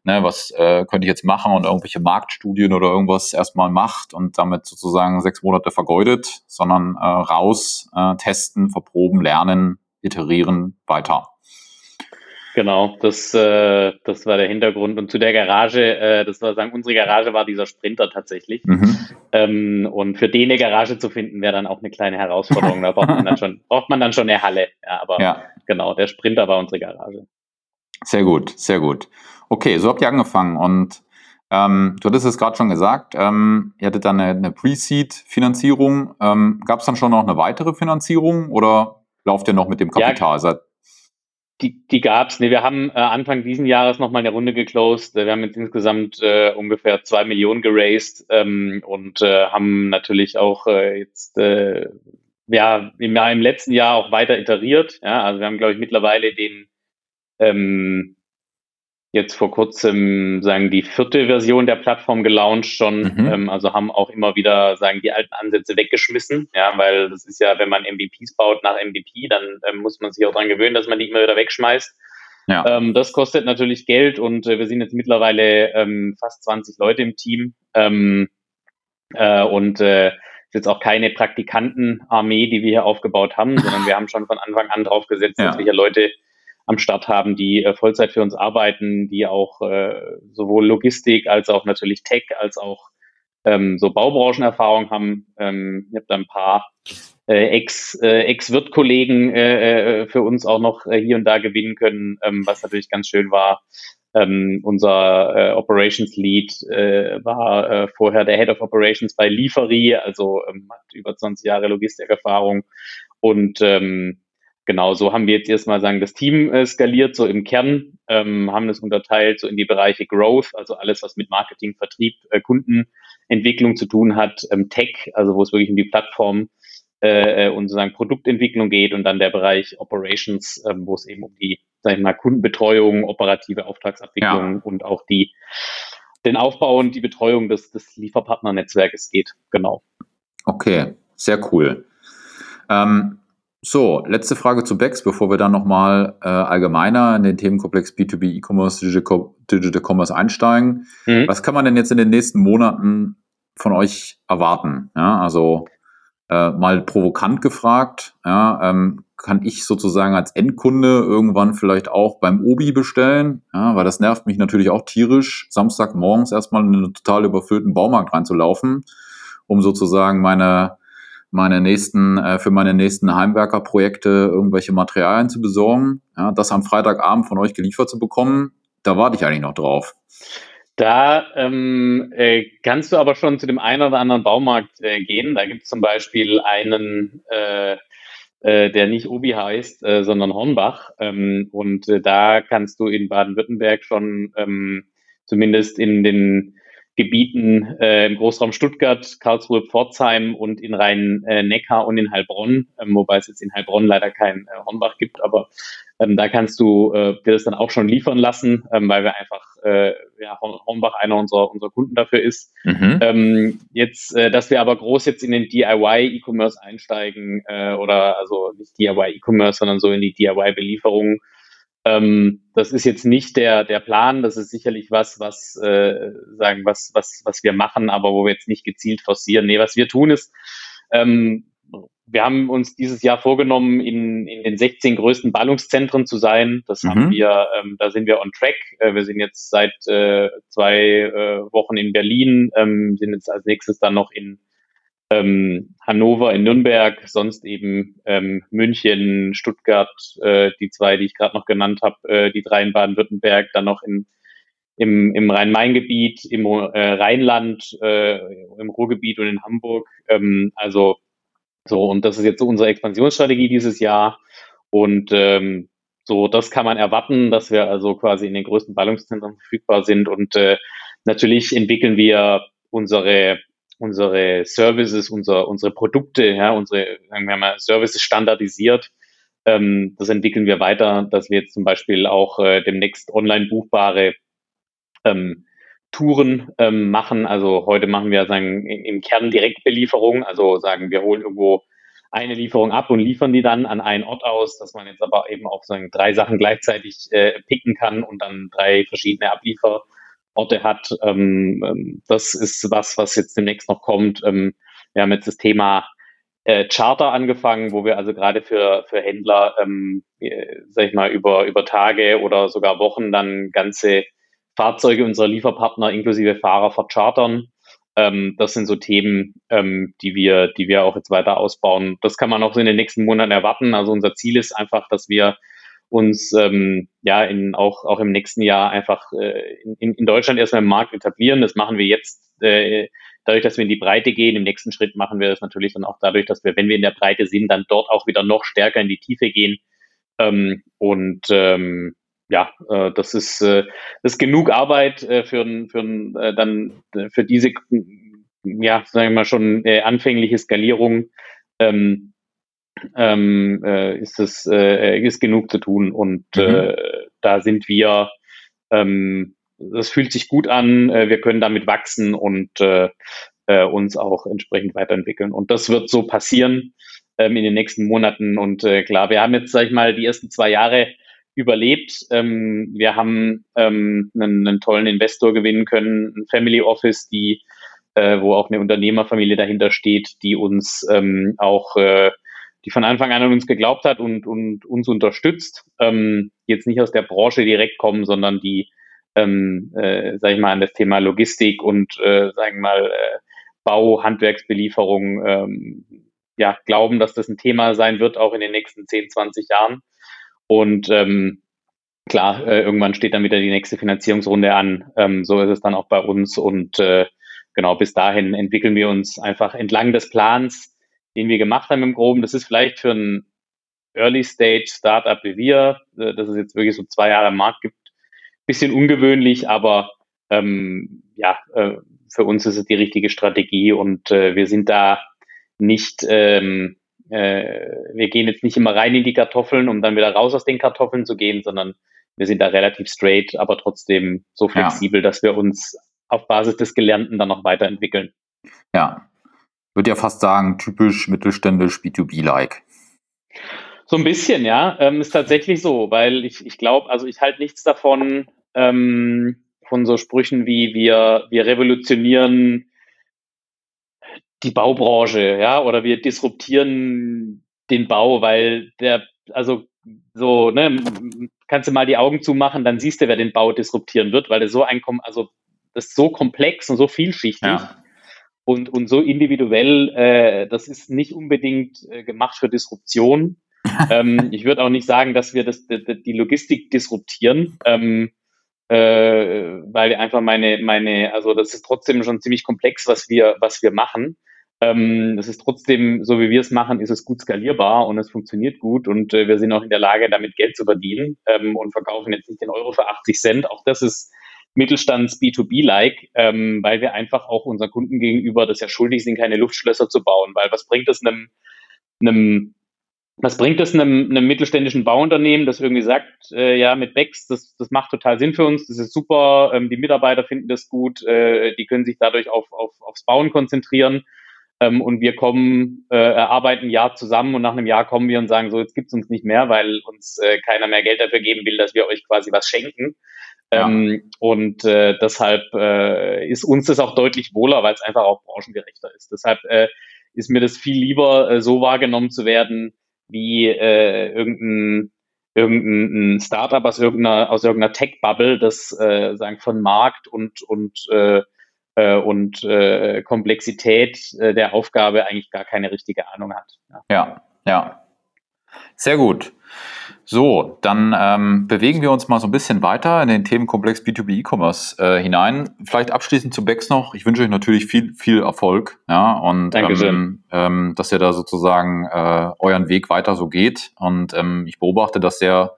ne, was äh, könnte ich jetzt machen und irgendwelche Marktstudien oder irgendwas erstmal macht und damit sozusagen sechs Monate vergeudet, sondern äh, raus, äh, testen, verproben, lernen, iterieren, weiter.
Genau, das, äh, das war der Hintergrund. Und zu der Garage, äh, das war sagen, unsere Garage war dieser Sprinter tatsächlich. Mhm. Ähm, und für den eine Garage zu finden, wäre dann auch eine kleine Herausforderung. Da braucht man dann schon, *laughs* braucht man dann schon eine Halle. Ja, aber ja. genau, der Sprinter war unsere Garage.
Sehr gut, sehr gut. Okay, so habt ihr angefangen und ähm, du hattest es gerade schon gesagt, ähm, ihr hattet dann eine, eine Pre-Seed-Finanzierung. Ähm, Gab es dann schon noch eine weitere Finanzierung oder lauft ihr noch mit dem Kapital?
Ja, die, die gab es. Nee, wir haben äh, Anfang diesen Jahres nochmal eine Runde geclosed. Wir haben jetzt insgesamt äh, ungefähr zwei Millionen geraced ähm, und äh, haben natürlich auch äh, jetzt äh, ja, im, im letzten Jahr auch weiter iteriert. Ja, also wir haben, glaube ich, mittlerweile den ähm, jetzt vor kurzem sagen die vierte Version der Plattform gelauncht schon, mhm. ähm, also haben auch immer wieder sagen die alten Ansätze weggeschmissen, ja, weil das ist ja, wenn man MVPs baut nach MVP, dann ähm, muss man sich auch daran gewöhnen, dass man die immer wieder wegschmeißt. Ja. Ähm, das kostet natürlich Geld und äh, wir sind jetzt mittlerweile ähm, fast 20 Leute im Team ähm, äh, und äh, ist jetzt auch keine Praktikantenarmee, die wir hier aufgebaut haben, sondern wir haben schon von Anfang an drauf gesetzt, ja. dass wir hier Leute am Start haben, die äh, Vollzeit für uns arbeiten, die auch äh, sowohl Logistik als auch natürlich Tech als auch ähm, so Baubranchenerfahrung haben. Ähm, ich habe da ein paar äh, äh, Ex-Wirt-Kollegen äh, äh, für uns auch noch äh, hier und da gewinnen können, ähm, was natürlich ganz schön war. Ähm, unser äh, Operations Lead äh, war äh, vorher der Head of Operations bei Lieferie, also ähm, hat über 20 Jahre Logistikerfahrung und ähm, genau, so haben wir jetzt erstmal sagen, das Team äh, skaliert so im Kern, ähm, haben es unterteilt so in die Bereiche Growth, also alles, was mit Marketing, Vertrieb, äh, Kundenentwicklung zu tun hat, ähm, Tech, also wo es wirklich um die Plattform äh, äh und sozusagen Produktentwicklung geht und dann der Bereich Operations, äh, wo es eben um die, sag ich mal, Kundenbetreuung, operative Auftragsabwicklung ja. und auch die den Aufbau und die Betreuung des, des Lieferpartnernetzwerkes geht. Genau.
Okay, sehr cool. Ähm, so, letzte Frage zu Bex, bevor wir dann nochmal äh, allgemeiner in den Themenkomplex B2B E-Commerce, Digital, Commerce einsteigen. Mhm. Was kann man denn jetzt in den nächsten Monaten von euch erwarten? Ja, also äh, mal provokant gefragt, ja, ähm, kann ich sozusagen als Endkunde irgendwann vielleicht auch beim Obi bestellen? Ja, weil das nervt mich natürlich auch tierisch, Samstagmorgens erstmal in einen total überfüllten Baumarkt reinzulaufen, um sozusagen meine meine nächsten, äh, für meine nächsten Heimwerkerprojekte irgendwelche Materialien zu besorgen. Ja, das am Freitagabend von euch geliefert zu bekommen, da warte ich eigentlich noch drauf.
Da ähm, äh, kannst du aber schon zu dem einen oder anderen Baumarkt äh, gehen. Da gibt es zum Beispiel einen, äh, äh, der nicht Obi heißt, äh, sondern Hornbach. Ähm, und äh, da kannst du in Baden-Württemberg schon ähm, zumindest in den Gebieten äh, im Großraum Stuttgart, Karlsruhe, Pforzheim und in Rhein-Neckar und in Heilbronn, ähm, wobei es jetzt in Heilbronn leider kein äh, Hornbach gibt, aber ähm, da kannst du äh, dir das dann auch schon liefern lassen, ähm, weil wir einfach, äh, ja, Hornbach einer unserer, unserer Kunden dafür ist. Mhm. Ähm, jetzt, äh, dass wir aber groß jetzt in den DIY-E-Commerce einsteigen äh, oder also nicht DIY-E-Commerce, sondern so in die DIY-Belieferung, ähm, das ist jetzt nicht der, der Plan, das ist sicherlich was, was äh, sagen, was, was, was wir machen, aber wo wir jetzt nicht gezielt forcieren. Nee, was wir tun ist, ähm, wir haben uns dieses Jahr vorgenommen, in, in den 16 größten Ballungszentren zu sein. Das mhm. haben wir, ähm, da sind wir on track. Äh, wir sind jetzt seit äh, zwei äh, Wochen in Berlin, ähm, sind jetzt als nächstes dann noch in ähm, Hannover, in Nürnberg, sonst eben ähm, München, Stuttgart, äh, die zwei, die ich gerade noch genannt habe, äh, die drei in Baden-Württemberg, dann noch in, im, im Rhein-Main-Gebiet, im äh, Rheinland, äh, im Ruhrgebiet und in Hamburg. Ähm, also so, und das ist jetzt so unsere Expansionsstrategie dieses Jahr. Und ähm, so, das kann man erwarten, dass wir also quasi in den größten Ballungszentren verfügbar sind. Und äh, natürlich entwickeln wir unsere unsere Services, unser, unsere Produkte, ja, unsere, sagen wir mal, Services standardisiert. Ähm, das entwickeln wir weiter, dass wir jetzt zum Beispiel auch äh, demnächst online buchbare ähm, Touren ähm, machen. Also heute machen wir sagen im, Kern Direktbelieferung, also sagen wir holen irgendwo eine Lieferung ab und liefern die dann an einen Ort aus, dass man jetzt aber eben auch sagen drei Sachen gleichzeitig äh, picken kann und dann drei verschiedene Abliefer Orte hat. Ähm, ähm, das ist was, was jetzt demnächst noch kommt. Ähm, wir haben jetzt das Thema äh, Charter angefangen, wo wir also gerade für, für Händler, ähm, äh, sag ich mal, über, über Tage oder sogar Wochen dann ganze Fahrzeuge unserer Lieferpartner inklusive Fahrer verchartern. Ähm, das sind so Themen, ähm, die wir, die wir auch jetzt weiter ausbauen. Das kann man auch so in den nächsten Monaten erwarten. Also unser Ziel ist einfach, dass wir uns ähm, ja in, auch, auch im nächsten Jahr einfach äh, in, in Deutschland erstmal im Markt etablieren. Das machen wir jetzt äh, dadurch, dass wir in die Breite gehen. Im nächsten Schritt machen wir das natürlich dann auch dadurch, dass wir, wenn wir in der Breite sind, dann dort auch wieder noch stärker in die Tiefe gehen. Ähm, und ähm, ja, äh, das ist äh, das ist genug Arbeit äh, für, für äh, dann äh, für diese ja sagen wir mal schon äh, anfängliche Skalierung. Ähm, ähm, äh, ist es äh, ist genug zu tun und mhm. äh, da sind wir ähm, das fühlt sich gut an, äh, wir können damit wachsen und äh, äh, uns auch entsprechend weiterentwickeln. Und das wird so passieren ähm, in den nächsten Monaten. Und klar, wir haben jetzt, sag ich mal, die ersten zwei Jahre überlebt. Ähm, wir haben ähm, einen, einen tollen Investor gewinnen können, ein Family Office, die, äh, wo auch eine Unternehmerfamilie dahinter steht, die uns ähm, auch äh, die von Anfang an an uns geglaubt hat und, und uns unterstützt. Ähm, jetzt nicht aus der Branche direkt kommen, sondern die, ähm, äh, sag ich mal, an das Thema Logistik und, äh, sagen wir mal, äh, Bau, Handwerksbelieferung, ähm, ja, glauben, dass das ein Thema sein wird, auch in den nächsten 10, 20 Jahren. Und ähm, klar, äh, irgendwann steht dann wieder die nächste Finanzierungsrunde an. Ähm, so ist es dann auch bei uns. Und äh, genau bis dahin entwickeln wir uns einfach entlang des Plans, den wir gemacht haben im Groben. Das ist vielleicht für ein Early-Stage-Startup wie wir, äh, dass es jetzt wirklich so zwei Jahre im Markt gibt, bisschen ungewöhnlich, aber ähm, ja, äh, für uns ist es die richtige Strategie und äh, wir sind da nicht, ähm, äh, wir gehen jetzt nicht immer rein in die Kartoffeln, um dann wieder raus aus den Kartoffeln zu gehen, sondern wir sind da relativ straight, aber trotzdem so flexibel, ja. dass wir uns auf Basis des Gelernten dann noch weiterentwickeln.
Ja, würde ja fast sagen, typisch mittelständisch B2B-like.
So ein bisschen, ja. Ähm, ist tatsächlich so, weil ich, ich glaube, also ich halte nichts davon, ähm, von so Sprüchen wie wir, wir revolutionieren die Baubranche, ja, oder wir disruptieren den Bau, weil der, also so, ne, kannst du mal die Augen zumachen, dann siehst du, wer den Bau disruptieren wird, weil der so ein, also das ist so komplex und so vielschichtig. Ja und, und so individuell, äh, das ist nicht unbedingt äh, gemacht für Disruption. *laughs* ähm, ich würde auch nicht sagen, dass wir das, die, die Logistik disruptieren, ähm, äh, weil einfach meine, meine, also das ist trotzdem schon ziemlich komplex, was wir, was wir machen. Ähm, das ist trotzdem, so wie wir es machen, ist es gut skalierbar und es funktioniert gut und äh, wir sind auch in der Lage, damit Geld zu verdienen ähm, und verkaufen jetzt nicht den Euro für 80 Cent. Auch das ist Mittelstands B2B-like, ähm, weil wir einfach auch unseren Kunden gegenüber das ja schuldig sind, keine Luftschlösser zu bauen. Weil was bringt es einem, einem was bringt es einem, einem mittelständischen Bauunternehmen, das irgendwie sagt, äh, ja, mit Bex, das, das macht total Sinn für uns, das ist super, ähm, die Mitarbeiter finden das gut, äh, die können sich dadurch auf, auf, aufs Bauen konzentrieren ähm, und wir kommen, äh, arbeiten ein Jahr zusammen und nach einem Jahr kommen wir und sagen, so, jetzt gibt's uns nicht mehr, weil uns äh, keiner mehr Geld dafür geben will, dass wir euch quasi was schenken. Ja. Ähm, und äh, deshalb äh, ist uns das auch deutlich wohler, weil es einfach auch branchengerechter ist. Deshalb äh, ist mir das viel lieber, äh, so wahrgenommen zu werden, wie äh, irgendein, irgendein Startup aus irgendeiner, aus irgendeiner Tech-Bubble, das äh, sagen von Markt und, und, äh, äh, und äh, Komplexität äh, der Aufgabe eigentlich gar keine richtige Ahnung hat.
Ja, ja. ja. Sehr gut. So, dann ähm, bewegen wir uns mal so ein bisschen weiter in den Themenkomplex B2B E-Commerce äh, hinein. Vielleicht abschließend zu Bex noch. Ich wünsche euch natürlich viel, viel Erfolg. Ja, und ähm, ähm, dass ihr da sozusagen äh, euren Weg weiter so geht. Und ähm, ich beobachte das sehr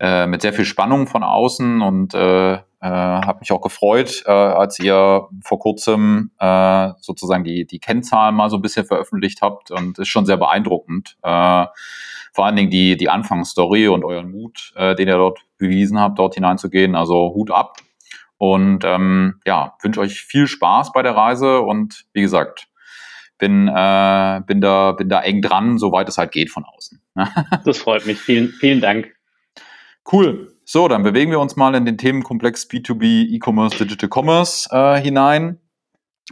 äh, mit sehr viel Spannung von außen und äh, äh, habe mich auch gefreut, äh, als ihr vor kurzem äh, sozusagen die, die Kennzahlen mal so ein bisschen veröffentlicht habt und ist schon sehr beeindruckend. Äh, vor allen Dingen die, die Anfangsstory und euren Mut, äh, den ihr dort bewiesen habt, dort hineinzugehen. Also Hut ab. Und ähm, ja, wünsche euch viel Spaß bei der Reise und wie gesagt, bin, äh, bin, da, bin da eng dran, soweit es halt geht von außen. *laughs*
das freut mich. Vielen, vielen Dank.
Cool. So, dann bewegen wir uns mal in den Themenkomplex B2B E-Commerce, Digital Commerce äh, hinein.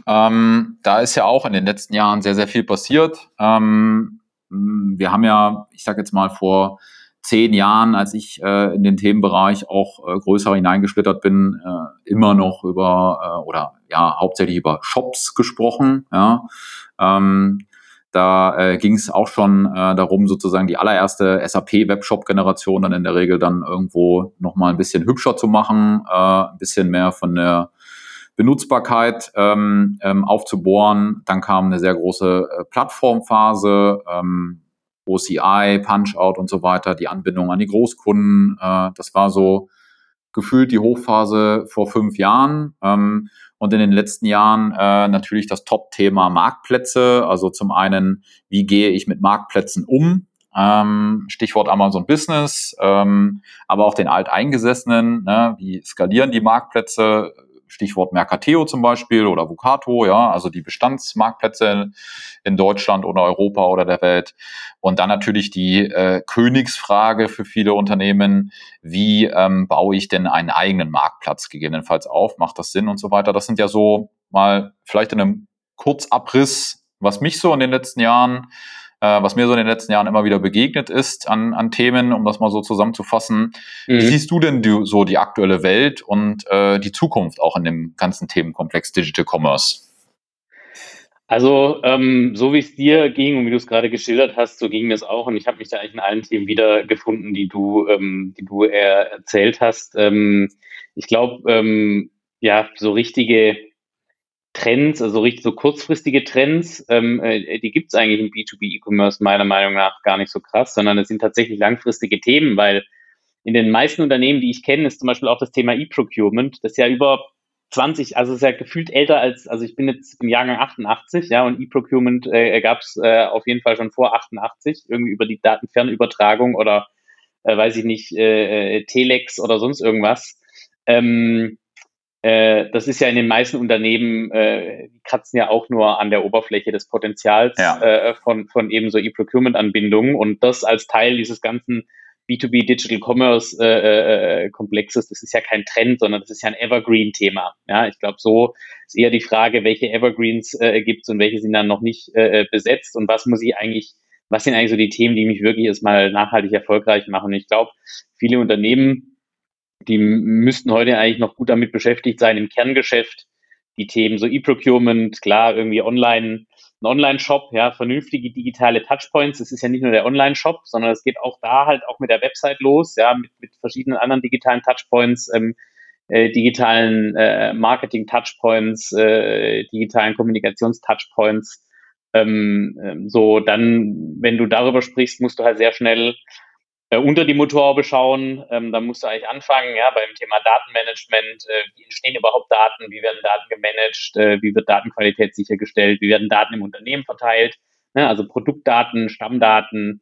Ähm, da ist ja auch in den letzten Jahren sehr, sehr viel passiert. Ähm, hm, wir haben ja, ich sage jetzt mal vor zehn Jahren, als ich äh, in den Themenbereich auch äh, größer hineingeschlittert bin, äh, immer noch über äh, oder ja hauptsächlich über Shops gesprochen. Ja. Ähm, da äh, ging es auch schon äh, darum, sozusagen die allererste SAP-Webshop-Generation dann in der Regel dann irgendwo nochmal ein bisschen hübscher zu machen, äh, ein bisschen mehr von der Benutzbarkeit ähm, ähm, aufzubohren. Dann kam eine sehr große äh, Plattformphase, ähm, OCI, Punch-Out und so weiter, die Anbindung an die Großkunden. Äh, das war so gefühlt die Hochphase vor fünf Jahren. Ähm, und in den letzten Jahren äh, natürlich das Top-Thema Marktplätze. Also zum einen, wie gehe ich mit Marktplätzen um? Ähm, Stichwort Amazon Business, ähm, aber auch den alteingesessenen, ne, wie skalieren die Marktplätze, Stichwort Mercateo zum Beispiel oder Vucato, ja, also die Bestandsmarktplätze in Deutschland oder Europa oder der Welt. Und dann natürlich die äh, Königsfrage für viele Unternehmen, wie ähm, baue ich denn einen eigenen Marktplatz gegebenenfalls auf? Macht das Sinn und so weiter? Das sind ja so mal vielleicht in einem Kurzabriss, was mich so in den letzten Jahren äh, was mir so in den letzten Jahren immer wieder begegnet ist an, an Themen, um das mal so zusammenzufassen. Mhm. Wie siehst du denn die, so die aktuelle Welt und äh, die Zukunft auch in dem ganzen Themenkomplex Digital Commerce?
Also, ähm, so wie es dir ging und wie du es gerade geschildert hast, so ging mir es auch. Und ich habe mich da eigentlich in allen Themen wiedergefunden, die du, ähm, die du erzählt hast. Ähm, ich glaube, ähm, ja, so richtige Trends, also richtig so kurzfristige Trends, ähm, äh, die gibt es eigentlich im B2B-E-Commerce meiner Meinung nach gar nicht so krass, sondern es sind tatsächlich langfristige Themen, weil in den meisten Unternehmen, die ich kenne, ist zum Beispiel auch das Thema E-Procurement, das ja über 20, also ist ja gefühlt älter als, also ich bin jetzt im Jahrgang 88, ja, und E-Procurement äh, gab es äh, auf jeden Fall schon vor 88, irgendwie über die Datenfernübertragung oder äh, weiß ich nicht, äh, äh, Telex oder sonst irgendwas. Ähm, äh, das ist ja in den meisten Unternehmen, äh, die kratzen ja auch nur an der Oberfläche des Potenzials ja. äh, von, von eben so E-Procurement-Anbindungen und das als Teil dieses ganzen B2B Digital Commerce äh, äh, äh, Komplexes, das ist ja kein Trend, sondern das ist ja ein Evergreen-Thema. Ja, ich glaube, so ist eher die Frage, welche Evergreens äh, gibt es und welche sind dann noch nicht äh, besetzt und was muss ich eigentlich, was sind eigentlich so die Themen, die mich wirklich erstmal nachhaltig erfolgreich machen. Und ich glaube, viele Unternehmen die müssten heute eigentlich noch gut damit beschäftigt sein im Kerngeschäft. Die Themen so E-Procurement, klar, irgendwie online, ein Online-Shop, ja, vernünftige digitale Touchpoints. Es ist ja nicht nur der Online-Shop, sondern es geht auch da halt auch mit der Website los, ja, mit, mit verschiedenen anderen digitalen Touchpoints, ähm, äh, digitalen äh, Marketing-Touchpoints, äh, digitalen Kommunikations-Touchpoints. Ähm, ähm, so, dann, wenn du darüber sprichst, musst du halt sehr schnell äh, unter die Motorhaube schauen. Ähm, dann musst du eigentlich anfangen, ja, beim Thema Datenmanagement. Äh, wie entstehen überhaupt Daten? Wie werden Daten gemanagt? Äh, wie wird Datenqualität sichergestellt? Wie werden Daten im Unternehmen verteilt? Ne? Also Produktdaten, Stammdaten,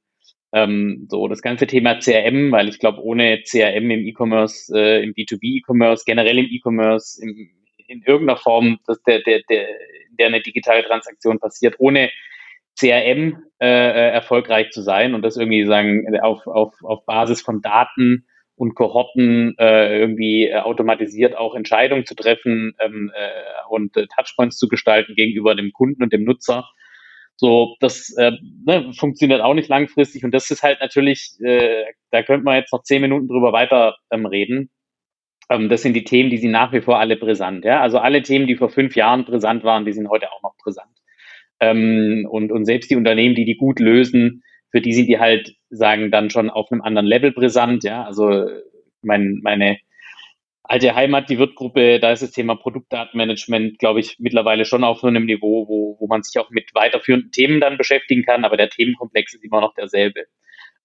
ähm, so das ganze Thema CRM, weil ich glaube, ohne CRM im E-Commerce, äh, im B2B-E-Commerce, generell im E-Commerce, in irgendeiner Form, dass der, der, der, der eine digitale Transaktion passiert, ohne CRM äh, äh, erfolgreich zu sein und das irgendwie sagen auf, auf, auf Basis von Daten und Kohorten äh, irgendwie äh, automatisiert auch Entscheidungen zu treffen ähm, äh, und äh, Touchpoints zu gestalten gegenüber dem Kunden und dem Nutzer. So, das äh, ne, funktioniert auch nicht langfristig und das ist halt natürlich, äh, da könnte man jetzt noch zehn Minuten drüber weiter ähm, reden. Ähm, das sind die Themen, die sind nach wie vor alle brisant. Ja? Also alle Themen, die vor fünf Jahren brisant waren, die sind heute auch noch brisant. Ähm, und, und selbst die Unternehmen, die die gut lösen, für die sind die halt, sagen dann schon auf einem anderen Level brisant. Ja, also mein, meine alte Heimat, die Wirtgruppe, da ist das Thema Produktdatenmanagement, glaube ich, mittlerweile schon auf so einem Niveau, wo, wo man sich auch mit weiterführenden Themen dann beschäftigen kann, aber der Themenkomplex ist immer noch derselbe.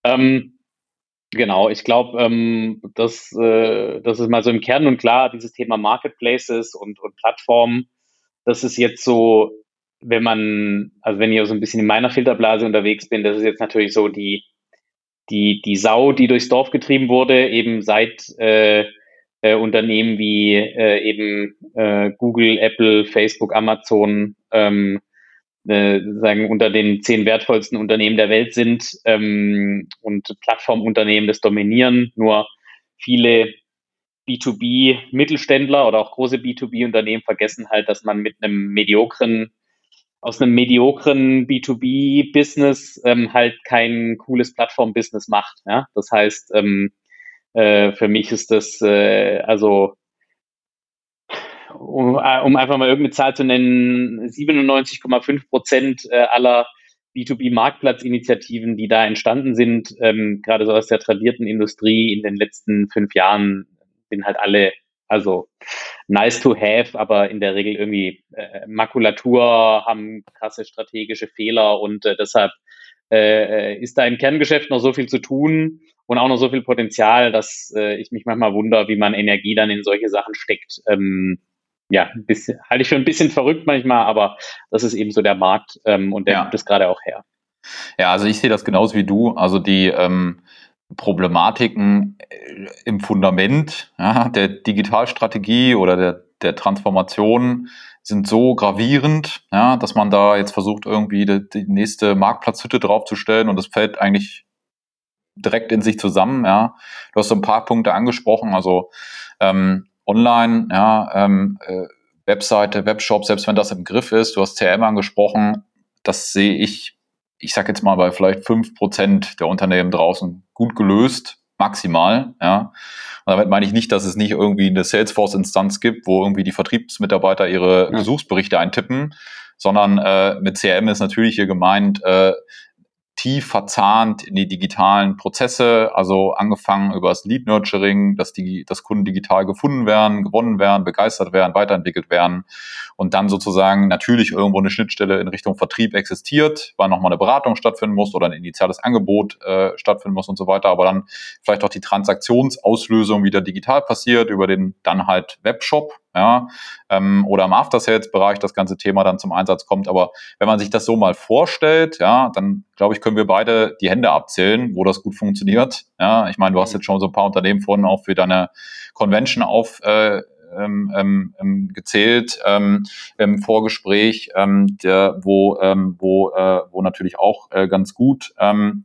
Ähm, genau, ich glaube, ähm, das, äh, das ist mal so im Kern und klar, dieses Thema Marketplaces und, und Plattformen, das ist jetzt so wenn man, also wenn ich so ein bisschen in meiner Filterblase unterwegs bin, das ist jetzt natürlich so die, die, die Sau, die durchs Dorf getrieben wurde, eben seit äh, äh, Unternehmen wie äh, eben äh, Google, Apple, Facebook, Amazon ähm, äh, sagen unter den zehn wertvollsten Unternehmen der Welt sind ähm, und Plattformunternehmen das dominieren. Nur viele B2B-Mittelständler oder auch große B2B-Unternehmen vergessen halt, dass man mit einem mediokren aus einem mediokren B2B-Business ähm, halt kein cooles Plattform-Business macht. Ja? Das heißt, ähm, äh, für mich ist das äh, also um, äh, um einfach mal irgendeine Zahl zu nennen, 97,5 Prozent äh, aller B2B-Marktplatzinitiativen, die da entstanden sind, ähm, gerade so aus der tradierten Industrie in den letzten fünf Jahren, sind halt alle also nice to have, aber in der Regel irgendwie äh, Makulatur, haben krasse strategische Fehler und äh, deshalb äh, ist da im Kerngeschäft noch so viel zu tun und auch noch so viel Potenzial, dass äh, ich mich manchmal wundere, wie man Energie dann in solche Sachen steckt. Ähm, ja, bisschen, halte ich für ein bisschen verrückt manchmal, aber das ist eben so der Markt ähm, und der ja. gibt es gerade auch her.
Ja, also ich sehe das genauso wie du. Also die ähm, Problematiken äh, im Fundament ja, der Digitalstrategie oder der, der Transformation sind so gravierend, ja, dass man da jetzt versucht, irgendwie die, die nächste Marktplatzhütte draufzustellen und das fällt eigentlich direkt in sich zusammen. Ja. Du hast so ein paar Punkte angesprochen, also ähm, online, ja, ähm, äh, Webseite, Webshop, selbst wenn das im Griff ist, du hast CRM angesprochen, das sehe ich ich sage jetzt mal bei vielleicht fünf Prozent der Unternehmen draußen gut gelöst, maximal. Ja. Und damit meine ich nicht, dass es nicht irgendwie eine Salesforce-Instanz gibt, wo irgendwie die Vertriebsmitarbeiter ihre ja. Besuchsberichte eintippen, sondern äh, mit CRM ist natürlich hier gemeint, äh, tief verzahnt in die digitalen Prozesse, also angefangen über das Lead Nurturing, dass die, dass Kunden digital gefunden werden, gewonnen werden, begeistert werden, weiterentwickelt werden und dann sozusagen natürlich irgendwo eine Schnittstelle in Richtung Vertrieb existiert, weil nochmal eine Beratung stattfinden muss oder ein initiales Angebot äh, stattfinden muss und so weiter, aber dann vielleicht auch die Transaktionsauslösung wieder digital passiert über den dann halt Webshop, ja, ähm, oder im After-Sales-Bereich das ganze Thema dann zum Einsatz kommt. Aber wenn man sich das so mal vorstellt, ja, dann glaube ich, können wir beide die Hände abzählen, wo das gut funktioniert. Ja, ich meine, du hast jetzt schon so ein paar Unternehmen vorhin auch für deine Convention auf äh, ähm, ähm, ähm gezählt ähm, im Vorgespräch, ähm, der, wo, ähm, wo, äh, wo natürlich auch äh, ganz gut ähm,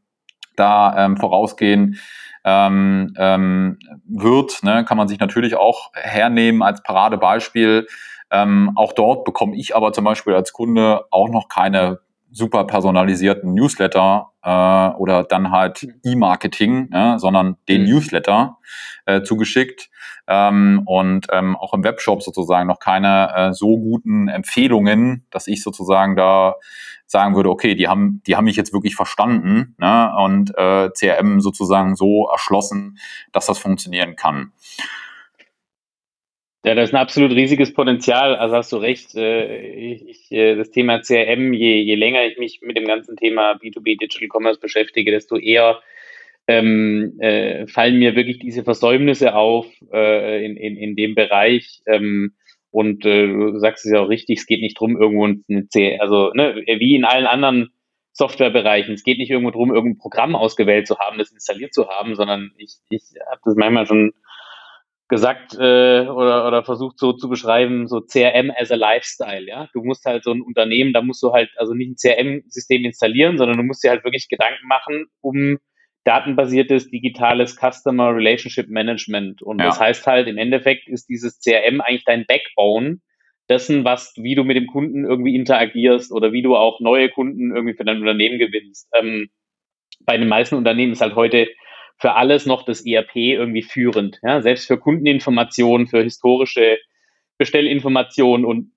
da ähm, vorausgehen ähm, ähm, wird, ne, kann man sich natürlich auch hernehmen als Paradebeispiel. Ähm, auch dort bekomme ich aber zum Beispiel als Kunde auch noch keine super personalisierten Newsletter äh, oder dann halt mhm. E-Marketing, ja, sondern den mhm. Newsletter äh, zugeschickt ähm, und ähm, auch im Webshop sozusagen noch keine äh, so guten Empfehlungen, dass ich sozusagen da sagen würde, okay, die haben, die haben mich jetzt wirklich verstanden ne, und äh, CRM sozusagen so erschlossen, dass das funktionieren kann.
Ja, das ist ein absolut riesiges Potenzial. Also hast du recht. Äh, ich, äh, das Thema CRM, je, je länger ich mich mit dem ganzen Thema B2B Digital Commerce beschäftige, desto eher ähm, äh, fallen mir wirklich diese Versäumnisse auf äh, in, in, in dem Bereich. Ähm, und äh, du sagst es ja auch richtig, es geht nicht drum, irgendwo eine C, also ne, wie in allen anderen Softwarebereichen. Es geht nicht irgendwo drum, irgendein Programm ausgewählt zu haben, das installiert zu haben, sondern ich, ich habe das manchmal schon gesagt äh, oder, oder versucht so zu beschreiben, so CRM as a Lifestyle, ja. Du musst halt so ein Unternehmen, da musst du halt also nicht ein CRM-System installieren, sondern du musst dir halt wirklich Gedanken machen, um datenbasiertes digitales Customer Relationship Management. Und ja. das heißt halt, im Endeffekt ist dieses CRM eigentlich dein Backbone dessen, was, wie du mit dem Kunden irgendwie interagierst oder wie du auch neue Kunden irgendwie für dein Unternehmen gewinnst. Ähm, bei den meisten Unternehmen ist halt heute für alles noch das ERP irgendwie führend. Ja? Selbst für Kundeninformationen, für historische Bestellinformationen und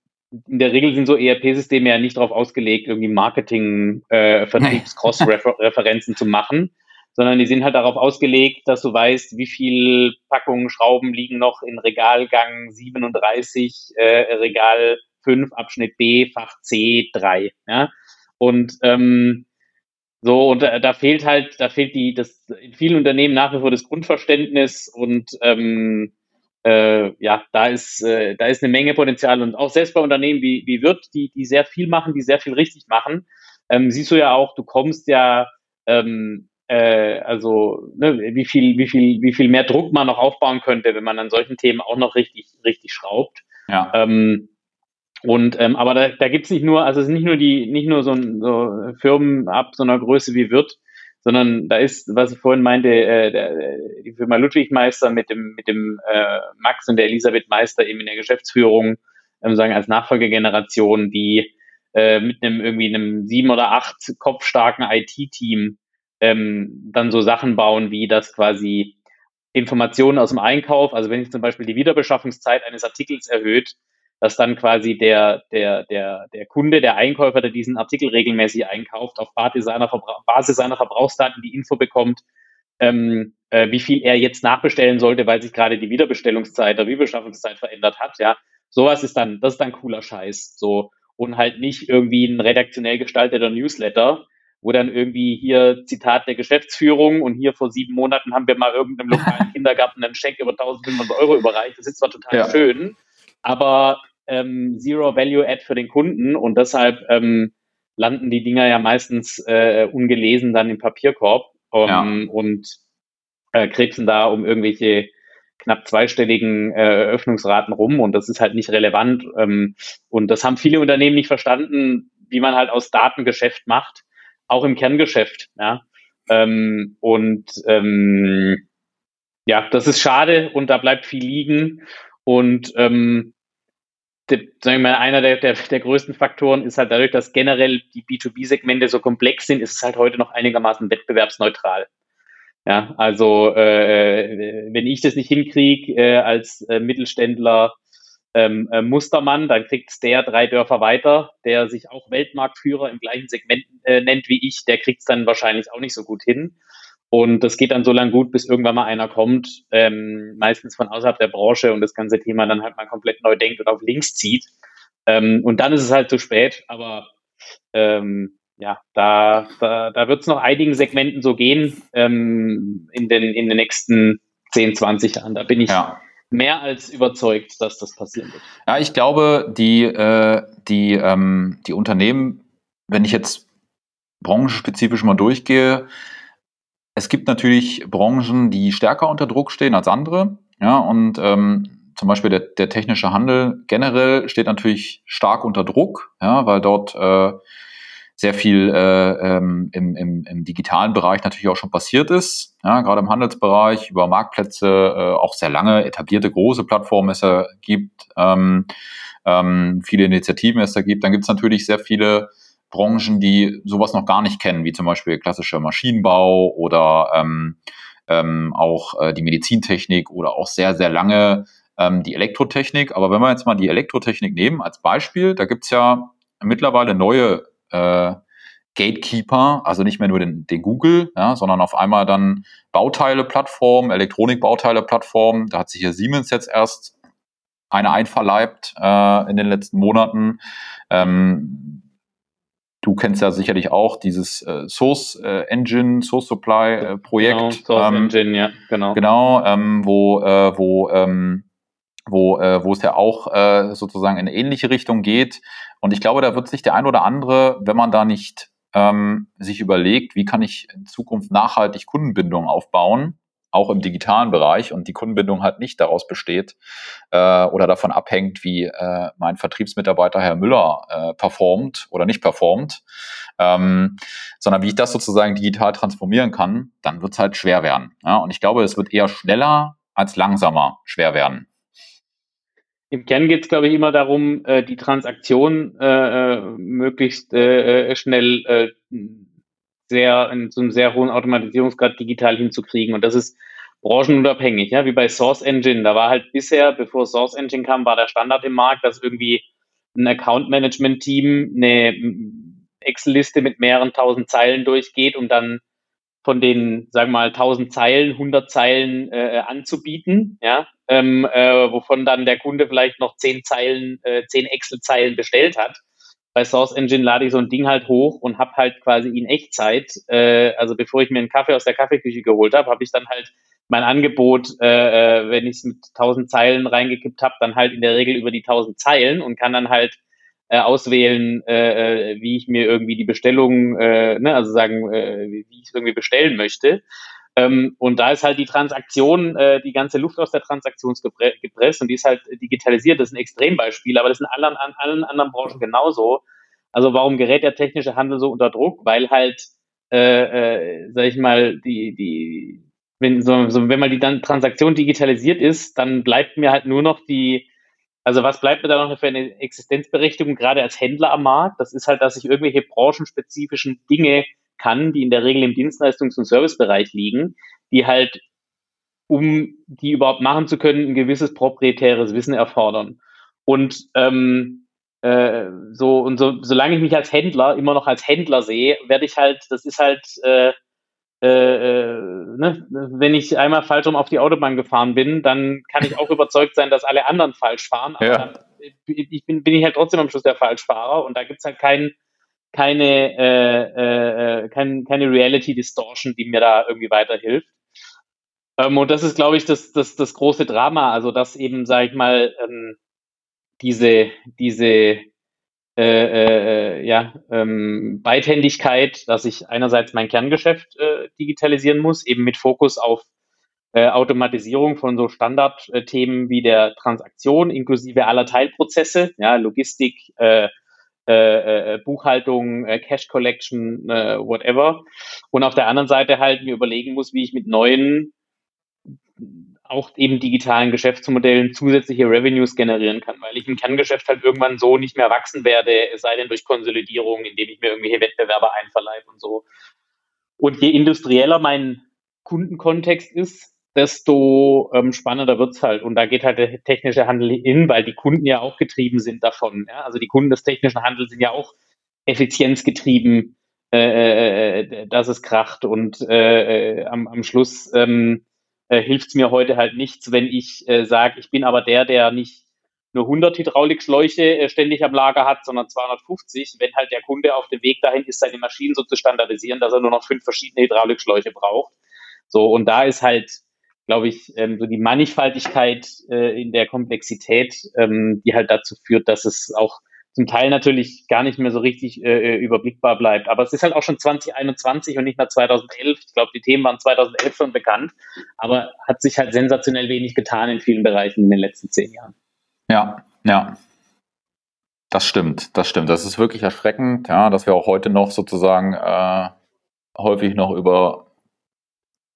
in der Regel sind so ERP-Systeme ja nicht darauf ausgelegt, irgendwie Marketing, äh, zu machen, sondern die sind halt darauf ausgelegt, dass du weißt, wie viel Packungen Schrauben liegen noch in Regalgang 37, äh, Regal 5, Abschnitt B, Fach C, 3. Ja? Und ähm, so, und da, da fehlt halt, da fehlt die, das in vielen Unternehmen nach wie vor das Grundverständnis und ähm, äh, ja, da ist, äh, da ist eine Menge Potenzial und auch selbst bei Unternehmen wie, wie Wirt, die, die sehr viel machen, die sehr viel richtig machen, ähm, siehst du ja auch, du kommst ja ähm, äh, also ne, wie viel, wie viel, wie viel mehr Druck man noch aufbauen könnte, wenn man an solchen Themen auch noch richtig, richtig schraubt. Ja. Ähm, und ähm, aber da, da gibt es nicht nur, also es sind nicht nur die, nicht nur so, so Firmen ab so einer Größe wie Wirt, sondern da ist, was ich vorhin meinte, äh, der, die Firma Ludwig Meister mit dem, mit dem äh, Max und der Elisabeth Meister eben in der Geschäftsführung, ähm, sagen als Nachfolgegeneration, die äh, mit einem irgendwie einem sieben oder acht kopfstarken IT-Team ähm, dann so Sachen bauen, wie das quasi Informationen aus dem Einkauf, also wenn ich zum Beispiel die Wiederbeschaffungszeit eines Artikels erhöht, dass dann quasi der, der, der, der Kunde, der Einkäufer, der diesen Artikel regelmäßig einkauft, auf Basis seiner, Verbra Basis seiner Verbrauchsdaten die Info bekommt, ähm, äh, wie viel er jetzt nachbestellen sollte, weil sich gerade die Wiederbestellungszeit der Wiederbeschaffungszeit verändert hat, ja. Sowas ist dann, das ist dann cooler Scheiß, so. Und halt nicht irgendwie ein redaktionell gestalteter Newsletter, wo dann irgendwie hier Zitat der Geschäftsführung und hier vor sieben Monaten haben wir mal irgendeinem *laughs* lokalen Kindergarten einen Scheck über 1500 Euro überreicht. Das ist zwar total ja. schön, aber ähm, Zero Value Add für den Kunden und deshalb ähm, landen die Dinger ja meistens äh, ungelesen dann im Papierkorb um, ja. und äh, krebsen da um irgendwelche knapp zweistelligen äh, Eröffnungsraten rum und das ist halt nicht relevant. Ähm, und das haben viele Unternehmen nicht verstanden, wie man halt aus Datengeschäft macht auch im Kerngeschäft. Ja. Ähm, und ähm, ja, das ist schade und da bleibt viel liegen. Und ähm, sagen wir mal, einer der, der, der größten Faktoren ist halt dadurch, dass generell die B2B-Segmente so komplex sind, ist es halt heute noch einigermaßen wettbewerbsneutral. Ja, also äh, wenn ich das nicht hinkriege äh, als äh, Mittelständler ähm, äh, Mustermann, dann kriegt der drei Dörfer weiter, der sich auch Weltmarktführer im gleichen Segment äh, nennt wie ich, der kriegt es dann wahrscheinlich auch nicht so gut hin. Und das geht dann so lange gut, bis irgendwann mal einer kommt, ähm, meistens von außerhalb der Branche und das ganze Thema dann halt mal komplett neu denkt und auf links zieht. Ähm, und dann ist es halt zu spät, aber ähm, ja, da, da, da wird es noch einigen Segmenten so gehen ähm, in, den, in den nächsten 10, 20 Jahren. Da bin ich, ja mehr als überzeugt, dass das passieren wird.
Ja, ich glaube, die, äh, die, ähm, die Unternehmen, wenn ich jetzt branchenspezifisch mal durchgehe, es gibt natürlich Branchen, die stärker unter Druck stehen als andere. Ja, und ähm, zum Beispiel der, der technische Handel generell steht natürlich stark unter Druck, ja, weil dort äh, sehr viel äh, ähm, im, im, im digitalen Bereich natürlich auch schon passiert ist, ja, gerade im Handelsbereich, über Marktplätze, äh, auch sehr lange etablierte große Plattformen es gibt, ähm, ähm, viele Initiativen es da gibt. Dann gibt es natürlich sehr viele Branchen, die sowas noch gar nicht kennen, wie zum Beispiel klassischer Maschinenbau oder ähm, ähm, auch äh, die Medizintechnik oder auch sehr, sehr lange ähm, die Elektrotechnik. Aber wenn wir jetzt mal die Elektrotechnik nehmen als Beispiel, da gibt's ja mittlerweile neue äh, Gatekeeper, also nicht mehr nur den, den Google, ja, sondern auf einmal dann Bauteile-Plattform, Elektronikbauteile-Plattform. Da hat sich hier Siemens jetzt erst eine einverleibt äh, in den letzten Monaten. Ähm, du kennst ja sicherlich auch dieses äh, Source äh, Engine, Source Supply äh, Projekt. Genau,
Source ähm, Engine, ja, genau.
Genau, ähm, wo, äh, wo, ähm, wo, äh, wo es ja auch äh, sozusagen in eine ähnliche Richtung geht. Und ich glaube, da wird sich der ein oder andere, wenn man da nicht ähm, sich überlegt, wie kann ich in Zukunft nachhaltig Kundenbindung aufbauen, auch im digitalen Bereich und die Kundenbindung halt nicht daraus besteht äh, oder davon abhängt, wie äh, mein Vertriebsmitarbeiter Herr Müller äh, performt oder nicht performt, ähm, sondern wie ich das sozusagen digital transformieren kann, dann wird es halt schwer werden. Ja? Und ich glaube, es wird eher schneller als langsamer schwer werden.
Im Kern geht es, glaube ich, immer darum, äh, die Transaktion äh, äh möglichst äh, äh, schnell äh, sehr in so einem sehr hohen Automatisierungsgrad digital hinzukriegen. Und das ist branchenunabhängig, ja, wie bei Source Engine. Da war halt bisher, bevor Source Engine kam, war der Standard im Markt, dass irgendwie ein Account Management Team eine Excel-Liste mit mehreren tausend Zeilen durchgeht, um dann von den, sagen wir mal, 1000 Zeilen, 100 Zeilen äh, anzubieten, ja, ähm, äh, wovon dann der Kunde vielleicht noch 10 Zeilen, äh, 10 Excel-Zeilen bestellt hat bei Source Engine lade ich so ein Ding halt hoch und habe halt quasi in Echtzeit, äh, also bevor ich mir einen Kaffee aus der Kaffeeküche geholt habe, habe ich dann halt mein Angebot, äh, äh wenn ich es mit 1000 Zeilen reingekippt habe, dann halt in der Regel über die 1000 Zeilen und kann dann halt äh, auswählen, äh, äh, wie ich mir irgendwie die Bestellung, äh, ne, also sagen, äh, wie ich es irgendwie bestellen möchte. Ähm, und da ist halt die Transaktion, äh, die ganze Luft aus der Transaktion gepresst und die ist halt digitalisiert. Das ist ein Extrembeispiel, aber das ist in allen, an allen anderen Branchen genauso. Also warum gerät der technische Handel so unter Druck? Weil halt, äh, äh, sag ich mal, die, die, wenn, so, so, wenn mal die dann Transaktion digitalisiert ist, dann bleibt mir halt nur noch die, also was bleibt mir da noch für eine Existenzberechtigung, gerade als Händler am Markt? Das ist halt, dass ich irgendwelche branchenspezifischen Dinge kann, die in der Regel im Dienstleistungs- und Servicebereich liegen, die halt, um die überhaupt machen zu können, ein gewisses proprietäres Wissen erfordern. Und ähm, äh, so und so, solange ich mich als Händler immer noch als Händler sehe, werde ich halt, das ist halt, äh, äh, äh, ne, wenn ich einmal falsch rum auf die Autobahn gefahren bin, dann kann ich auch *laughs* überzeugt sein, dass alle anderen falsch fahren. Aber ja. ich bin, bin ich halt trotzdem am Schluss der Falschfahrer und da gibt's halt keinen keine, äh, äh, äh, kein, keine Reality Distortion, die mir da irgendwie weiterhilft. Ähm, und das ist, glaube ich, das, das, das große Drama, also dass eben, sage ich mal, ähm, diese, diese äh, äh, ja, ähm, Beidhändigkeit, dass ich einerseits mein Kerngeschäft äh, digitalisieren muss, eben mit Fokus auf äh, Automatisierung von so Standardthemen wie der Transaktion inklusive aller Teilprozesse, ja, Logistik, äh, äh, äh, Buchhaltung, äh, Cash Collection, äh, whatever. Und auf der anderen Seite halt mir überlegen muss, wie ich mit neuen, auch eben digitalen Geschäftsmodellen zusätzliche Revenues generieren kann, weil ich im Kerngeschäft halt irgendwann so nicht mehr wachsen werde, es sei denn durch Konsolidierung, indem ich mir irgendwelche Wettbewerber einverleibe und so. Und je industrieller mein Kundenkontext ist, desto ähm, spannender wird's halt. Und da geht halt der technische Handel hin, weil die Kunden ja auch getrieben sind davon. Ja? Also die Kunden des technischen Handels sind ja auch effizienzgetrieben, äh, äh, äh dass es kracht. Und äh, äh, am, am Schluss ähm, äh, hilft's mir heute halt nichts, wenn ich äh, sage, ich bin aber der, der nicht nur 100 Hydraulikschläuche äh, ständig am Lager hat, sondern 250, wenn halt der Kunde auf dem Weg dahin ist, seine Maschinen so zu standardisieren, dass er nur noch fünf verschiedene Hydraulikschläuche braucht. So, und da ist halt glaube ich, ähm, so die Mannigfaltigkeit äh, in der Komplexität, ähm, die halt dazu führt, dass es auch zum Teil natürlich gar nicht mehr so richtig äh, äh überblickbar bleibt. Aber es ist halt auch schon 2021 und nicht mehr 2011. Ich glaube, die Themen waren 2011 schon bekannt, aber hat sich halt sensationell wenig getan in vielen Bereichen in den letzten zehn Jahren.
Ja, ja. Das stimmt, das stimmt. Das ist wirklich erschreckend, ja, dass wir auch heute noch sozusagen äh, häufig noch über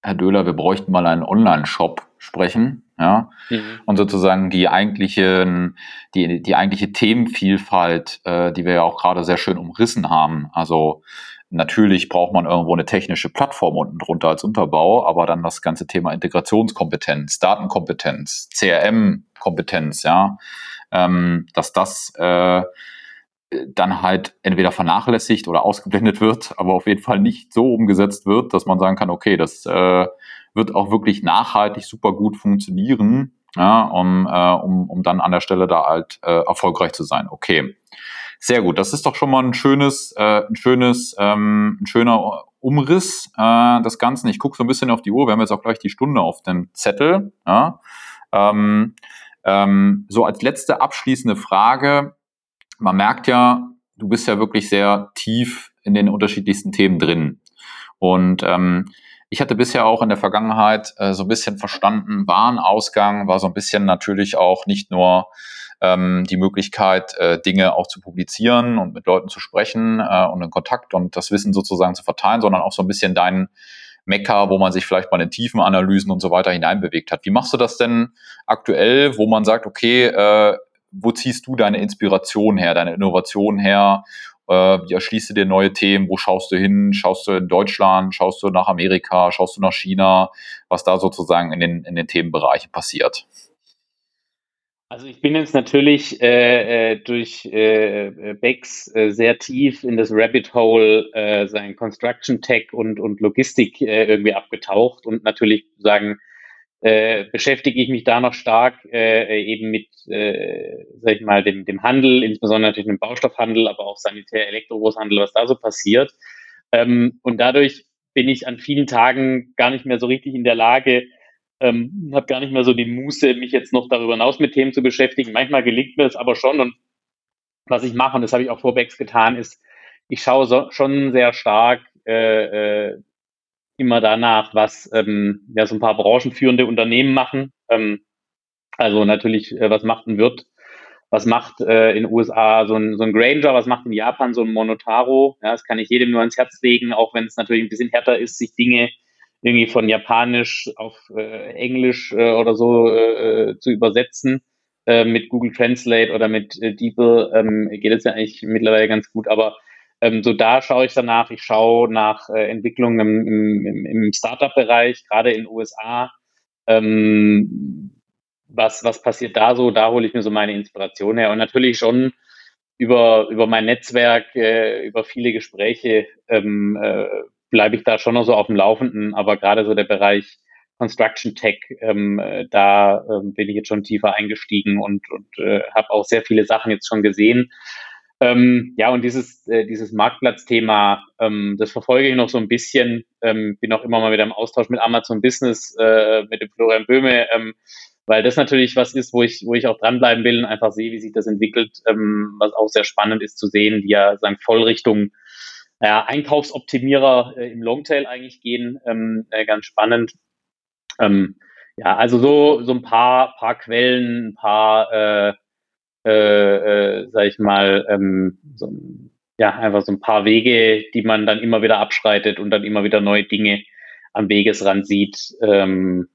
Herr Döhler, wir bräuchten mal einen Online-Shop sprechen, ja, mhm. und sozusagen die eigentliche, die, die eigentliche Themenvielfalt, äh, die wir ja auch gerade sehr schön umrissen haben. Also natürlich braucht man irgendwo eine technische Plattform unten drunter als Unterbau, aber dann das ganze Thema Integrationskompetenz, Datenkompetenz, CRM-Kompetenz, ja, ähm, dass das äh, dann halt entweder vernachlässigt oder ausgeblendet wird, aber auf jeden Fall nicht so umgesetzt wird, dass man sagen kann, okay, das äh, wird auch wirklich nachhaltig super gut funktionieren. ja, um, äh, um, um dann an der Stelle da halt äh, erfolgreich zu sein. Okay. Sehr gut, das ist doch schon mal ein schönes, äh, ein schönes, ähm, ein schöner Umriss äh, des Ganzen. Ich gucke so ein bisschen auf die Uhr, wir haben jetzt auch gleich die Stunde auf dem Zettel. Ja. Ähm, ähm, so als letzte abschließende Frage, man merkt ja, du bist ja wirklich sehr tief in den unterschiedlichsten Themen drin. Und ähm, ich hatte bisher auch in der Vergangenheit äh, so ein bisschen verstanden, Warenausgang war so ein bisschen natürlich auch nicht nur ähm, die Möglichkeit, äh, Dinge auch zu publizieren und mit Leuten zu sprechen äh, und in Kontakt und das Wissen sozusagen zu verteilen, sondern auch so ein bisschen dein Mecker, wo man sich vielleicht mal in Tiefenanalysen und so weiter hineinbewegt hat. Wie machst du das denn aktuell, wo man sagt, okay, äh, wo ziehst du deine Inspiration her, deine Innovation her? Äh, wie erschließt du dir neue Themen? Wo schaust du hin? Schaust du in Deutschland? Schaust du nach Amerika? Schaust du nach China? Was da sozusagen in den, in den Themenbereichen passiert?
Also ich bin jetzt natürlich äh, äh durch äh, Bex äh, sehr tief in das Rabbit Hole äh, sein Construction Tech und, und Logistik äh, irgendwie abgetaucht und natürlich sagen, äh, beschäftige ich mich da noch stark äh, eben mit, äh, sag ich mal, dem, dem Handel, insbesondere natürlich dem Baustoffhandel, aber auch Sanitär, Elektrogroßhandel, was da so passiert. Ähm, und dadurch bin ich an vielen Tagen gar nicht mehr so richtig in der Lage, ähm, habe gar nicht mehr so die Muße, mich jetzt noch darüber hinaus mit Themen zu beschäftigen. Manchmal gelingt mir es aber schon und was ich mache, und das habe ich auch vor Bex getan, ist, ich schaue so, schon sehr stark äh, äh, immer danach, was ähm, ja so ein paar branchenführende Unternehmen machen. Ähm, also natürlich, äh, was macht ein Wirt, was macht äh, in den USA so ein, so ein Granger, was macht in Japan so ein Monotaro. Ja, das kann ich jedem nur ans Herz legen, auch wenn es natürlich ein bisschen härter ist, sich Dinge irgendwie von Japanisch auf äh, Englisch äh, oder so äh, äh zu übersetzen. Äh, mit Google Translate oder mit äh, DeepL ähm, geht es ja eigentlich mittlerweile ganz gut, aber ähm, so da schaue ich danach. Ich schaue nach äh, Entwicklungen im, im, im Startup-Bereich, gerade in den USA. Ähm, was, was passiert da so? Da hole ich mir so meine Inspiration her. Und natürlich schon über, über mein Netzwerk, äh, über viele Gespräche ähm, äh, bleibe ich da schon noch so auf dem Laufenden. Aber gerade so der Bereich Construction Tech, ähm, äh, da ähm, bin ich jetzt schon tiefer eingestiegen und, und äh, habe auch sehr viele Sachen jetzt schon gesehen. Ähm, ja, und dieses, äh, dieses Marktplatzthema, ähm, das verfolge ich noch so ein bisschen. Ähm, bin auch immer mal wieder im Austausch mit Amazon Business, äh, mit dem Florian Böhme, ähm, weil das natürlich was ist, wo ich, wo ich auch dranbleiben will und einfach sehe, wie sich das entwickelt, ähm, was auch sehr spannend ist zu sehen, die ja sagen voll Richtung ja, Einkaufsoptimierer äh, im Longtail eigentlich gehen. Ähm, äh, ganz spannend. Ja, also so, so ein paar, paar Quellen, ein paar äh, äh, sag ich mal, ähm, so, ja, einfach so ein paar Wege, die man dann immer wieder abschreitet und dann immer wieder neue Dinge am Wegesrand sieht. Ähm,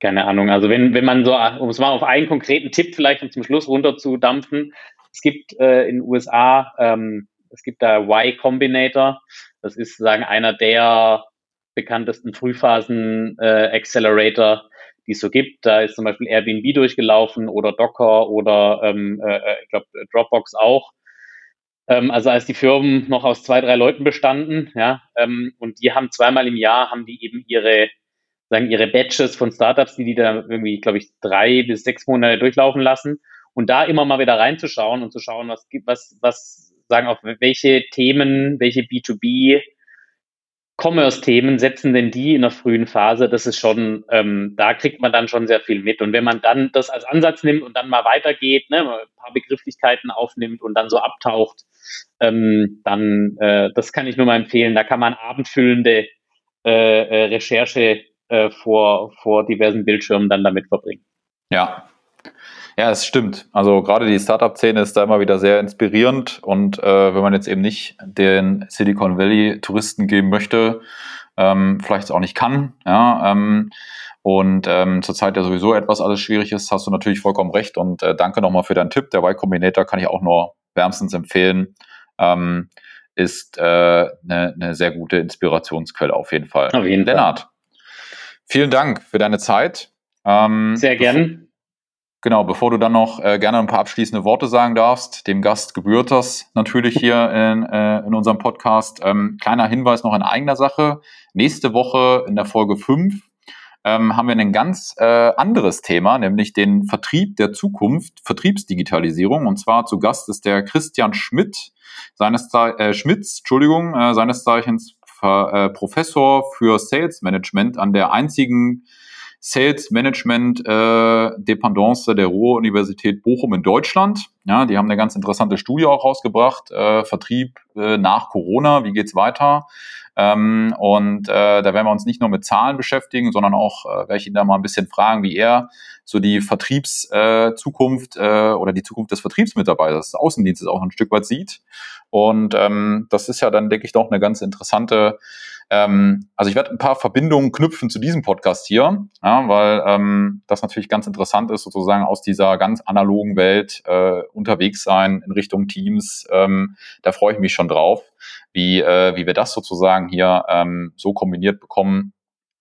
keine Ahnung. Also wenn, wenn man so, um es mal auf einen konkreten Tipp vielleicht zum Schluss runter zu dampfen, es gibt äh, in den USA, ähm, es gibt da Y Combinator. Das ist sagen einer der bekanntesten Frühphasen äh, Accelerator, die es so gibt. Da ist zum Beispiel Airbnb durchgelaufen oder Docker oder ähm, äh, äh ich glaube Dropbox auch. Ähm, also als die Firmen noch aus zwei, drei Leuten bestanden, ja, ähm, und die haben zweimal im Jahr haben die eben ihre sagen ihre Batches von Startups, die die da irgendwie, glaube ich, drei bis sechs Monate durchlaufen lassen und da immer mal wieder reinzuschauen und zu schauen, was was, was sagen auch welche Themen, welche B2B Commerce-Themen setzen denn die in der frühen Phase? Das ist schon, ähm, da kriegt man dann schon sehr viel mit. Und wenn man dann das als Ansatz nimmt und dann mal weitergeht, ne, ein paar Begrifflichkeiten aufnimmt und dann so abtaucht, ähm, dann, äh, das kann ich nur mal empfehlen. Da kann man abendfüllende äh, äh, Recherche äh, vor, vor diversen Bildschirmen dann damit verbringen.
Ja, ja, es stimmt. Also gerade die Startup-Szene ist da immer wieder sehr inspirierend und äh, wenn man jetzt eben nicht den Silicon Valley Touristen geben möchte, ähm, vielleicht auch nicht kann, ja, ähm, und ähm, zurzeit ja sowieso etwas alles schwierig ist, hast du natürlich vollkommen recht und äh, danke nochmal für deinen Tipp. Der Y Combinator kann ich auch nur wärmstens empfehlen. Ähm, ist eine äh, ne, ne sehr gute Inspirationsquelle auf jeden Fall.
Auf jeden
Lennart, Fall. vielen Dank für deine Zeit.
Ähm, sehr gern.
Genau, bevor du dann noch äh, gerne ein paar abschließende Worte sagen darfst, dem Gast gebührt das natürlich hier in, äh, in unserem Podcast. Ähm, kleiner Hinweis noch in eigener Sache. Nächste Woche in der Folge 5 ähm, haben wir ein ganz äh, anderes Thema, nämlich den Vertrieb der Zukunft, Vertriebsdigitalisierung. Und zwar zu Gast ist der Christian Schmidt, seines Ze äh, Schmitz, Entschuldigung, äh, seines Zeichens äh, Professor für Sales Management an der einzigen Sales Management äh, Dependance der Ruhr-Universität Bochum in Deutschland. Ja, die haben eine ganz interessante Studie auch rausgebracht, äh, Vertrieb äh, nach Corona, wie geht's weiter? Ähm, und äh, da werden wir uns nicht nur mit Zahlen beschäftigen, sondern auch äh, werde ich ihn da mal ein bisschen fragen, wie er so die Vertriebszukunft äh, äh, oder die Zukunft des Vertriebsmitarbeiters, des Außendienstes auch ein Stück weit sieht. Und ähm, das ist ja dann, denke ich, doch eine ganz interessante ähm, also ich werde ein paar Verbindungen knüpfen zu diesem Podcast hier, ja, weil ähm, das natürlich ganz interessant ist, sozusagen aus dieser ganz analogen Welt äh, unterwegs sein in Richtung Teams. Ähm, da freue ich mich schon drauf, wie, äh, wie wir das sozusagen hier ähm, so kombiniert bekommen,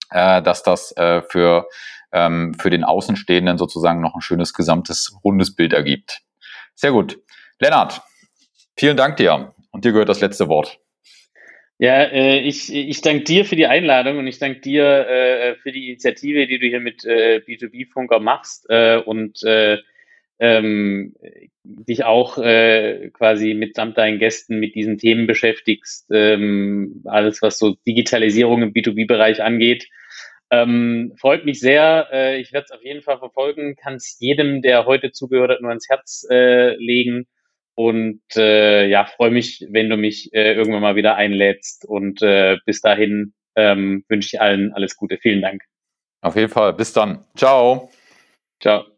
äh, dass das äh, für, ähm, für den Außenstehenden sozusagen noch ein schönes gesamtes rundes Bild ergibt. Sehr gut. Lennart, vielen Dank dir. Und dir gehört das letzte Wort.
Ja, äh, ich, ich danke dir für die Einladung und ich danke dir äh, für die Initiative, die du hier mit äh, B2B-Funker machst äh, und äh, ähm, dich auch äh, quasi mitsamt deinen Gästen mit diesen Themen beschäftigst, ähm, alles was so Digitalisierung im B2B-Bereich angeht. Ähm, freut mich sehr. Ich werde es auf jeden Fall verfolgen, kann es jedem, der heute zugehört hat, nur ans Herz legen. Und äh, ja, freue mich, wenn du mich äh, irgendwann mal wieder einlädst. Und äh, bis dahin ähm, wünsche ich allen alles Gute. Vielen Dank.
Auf jeden Fall. Bis dann. Ciao.
Ciao.